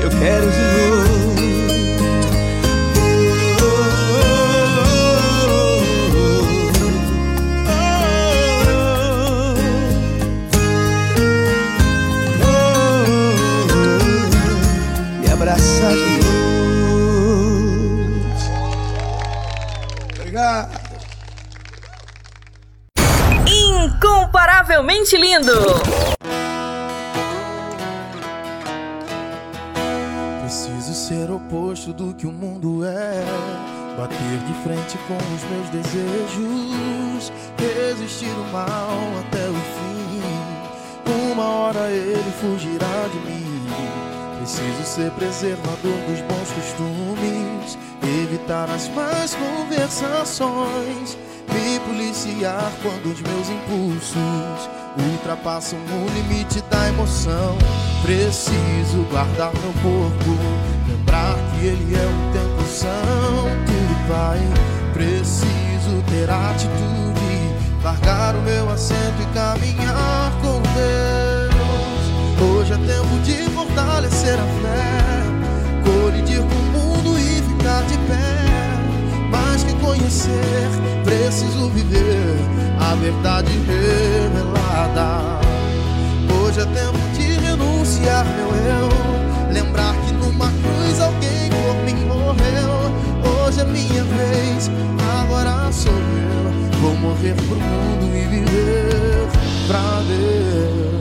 Eu quero de novo. Incomparavelmente lindo. Preciso ser oposto do que o mundo é. Bater de frente com os meus desejos. Resistir o mal até o fim. Uma hora ele fugirá de mim. Preciso ser preservador dos bons costumes. Evitar as más conversações. Me policiar quando os meus impulsos ultrapassam o limite da emoção. Preciso guardar meu corpo, lembrar que ele é um templo santo, Pai. Preciso ter atitude, largar o meu assento e caminhar com Deus. Hoje é tempo de fortalecer a fé, colidir com o mundo e ficar de pé. Conhecer, preciso viver a verdade revelada. Hoje é tempo de renunciar meu eu, lembrar que numa cruz alguém por mim morreu. Hoje é minha vez, agora sou eu. Vou morrer pro mundo e viver pra Deus.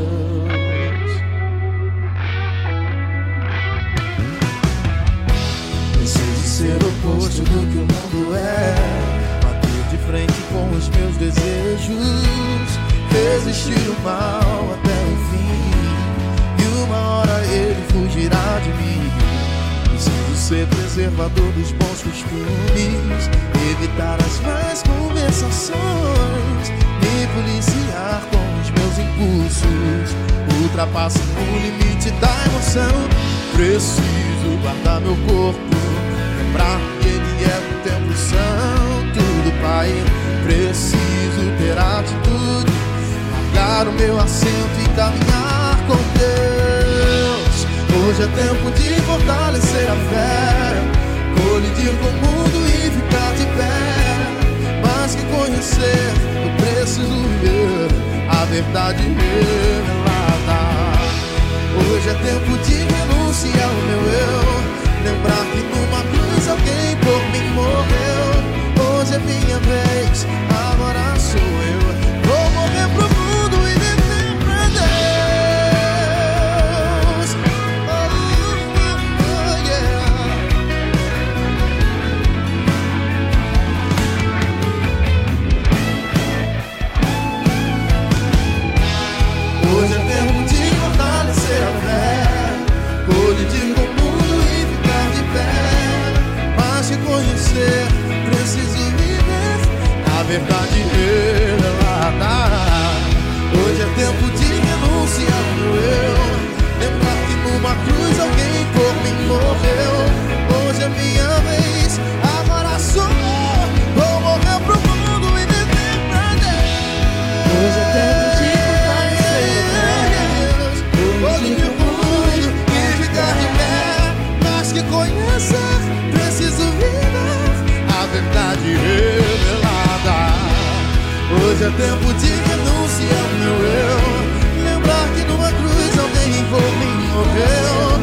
Ser oposto do que o mundo é. Bater de frente com os meus desejos. Resistir o mal até o fim. E uma hora ele fugirá de mim. Preciso ser preservador dos bons costumes. Evitar as más conversações. Me policiar com os meus impulsos. Ultrapassam o limite da emoção. Preciso guardar meu corpo. Lembrar que ele é o templo santo do Pai. Preciso ter atitude, largar o meu assento e caminhar com Deus. Hoje é tempo de fortalecer a fé, colidir com o mundo e ficar de pé. Mais que conhecer, eu preciso ver a verdade revelada. Hoje é tempo de renunciar ao meu eu. Lembrar que numa cruz alguém por mim morreu. Hoje é minha vez, agora sou eu. É tempo de renunciar meu eu Lembrar que numa cruz alguém por mim morreu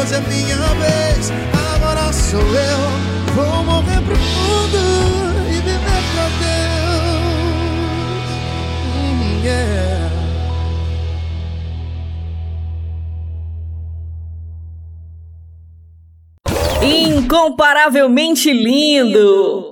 Hoje é minha vez, agora sou eu Vou morrer pro mundo e viver pra Deus yeah. Incomparavelmente lindo.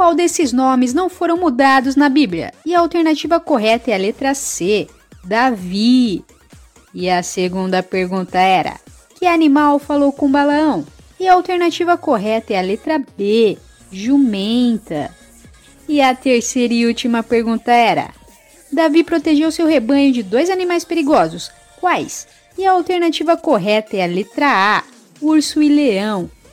qual desses nomes não foram mudados na Bíblia? E a alternativa correta é a letra C, Davi. E a segunda pergunta era: que animal falou com Balaão? E a alternativa correta é a letra B, jumenta. E a terceira e última pergunta era: Davi protegeu seu rebanho de dois animais perigosos. Quais? E a alternativa correta é a letra A, urso e leão.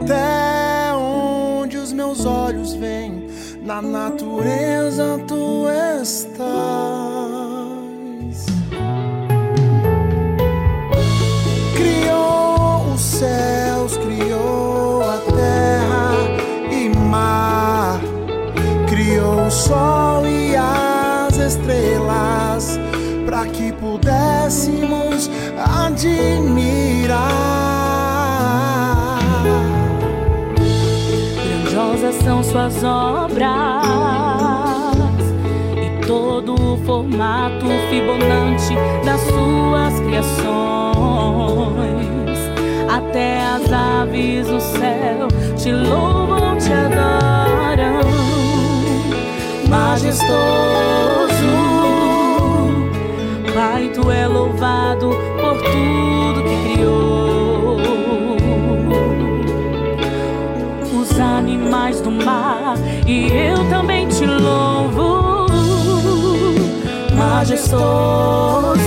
Até onde os meus olhos veem, na natureza tu estás. Suas obras e todo o formato Fibonacci das suas criações. Até as aves no céu te louvam, te adoram, majestoso. Pai, tu é louvado majestoso,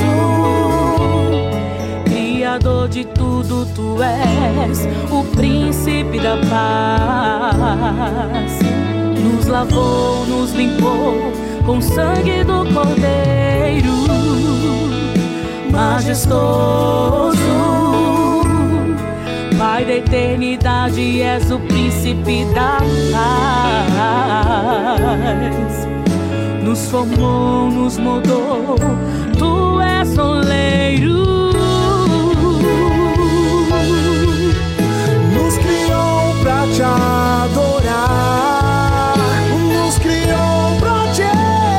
criador de tudo, tu és o príncipe da paz. Nos lavou, nos limpou com sangue do cordeiro, majestoso. Pai, eternidade és o príncipe da paz. Nos formou, nos mudou, tu és oleiro. Nos criou pra te adorar, nos criou pra te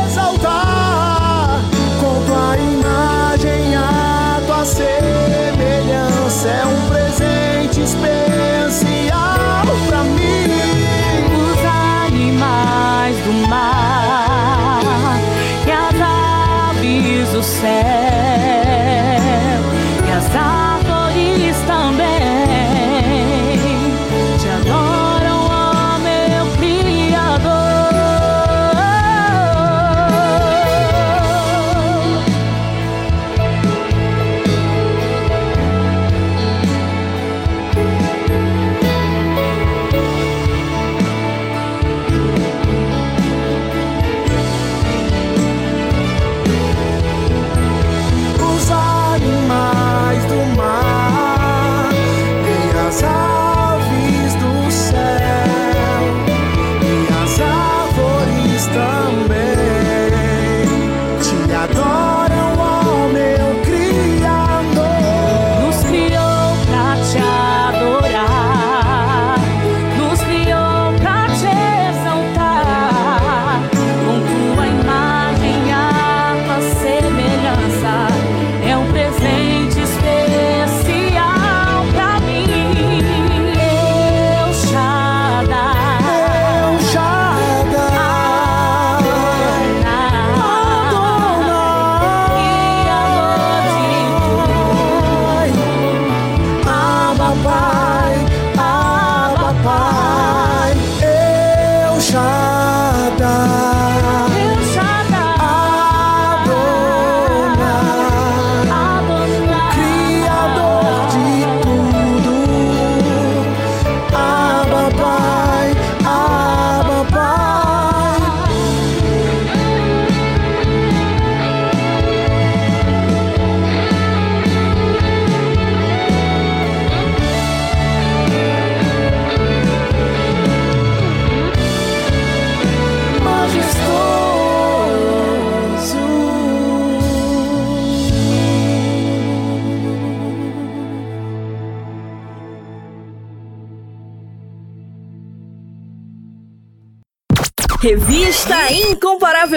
exaltar. Com tua imagem, a tua semelhança é um presente especial pra mim. Os animais do mar aves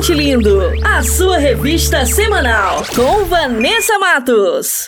Incomparavelmente Lindo, a sua revista semanal com Vanessa Matos.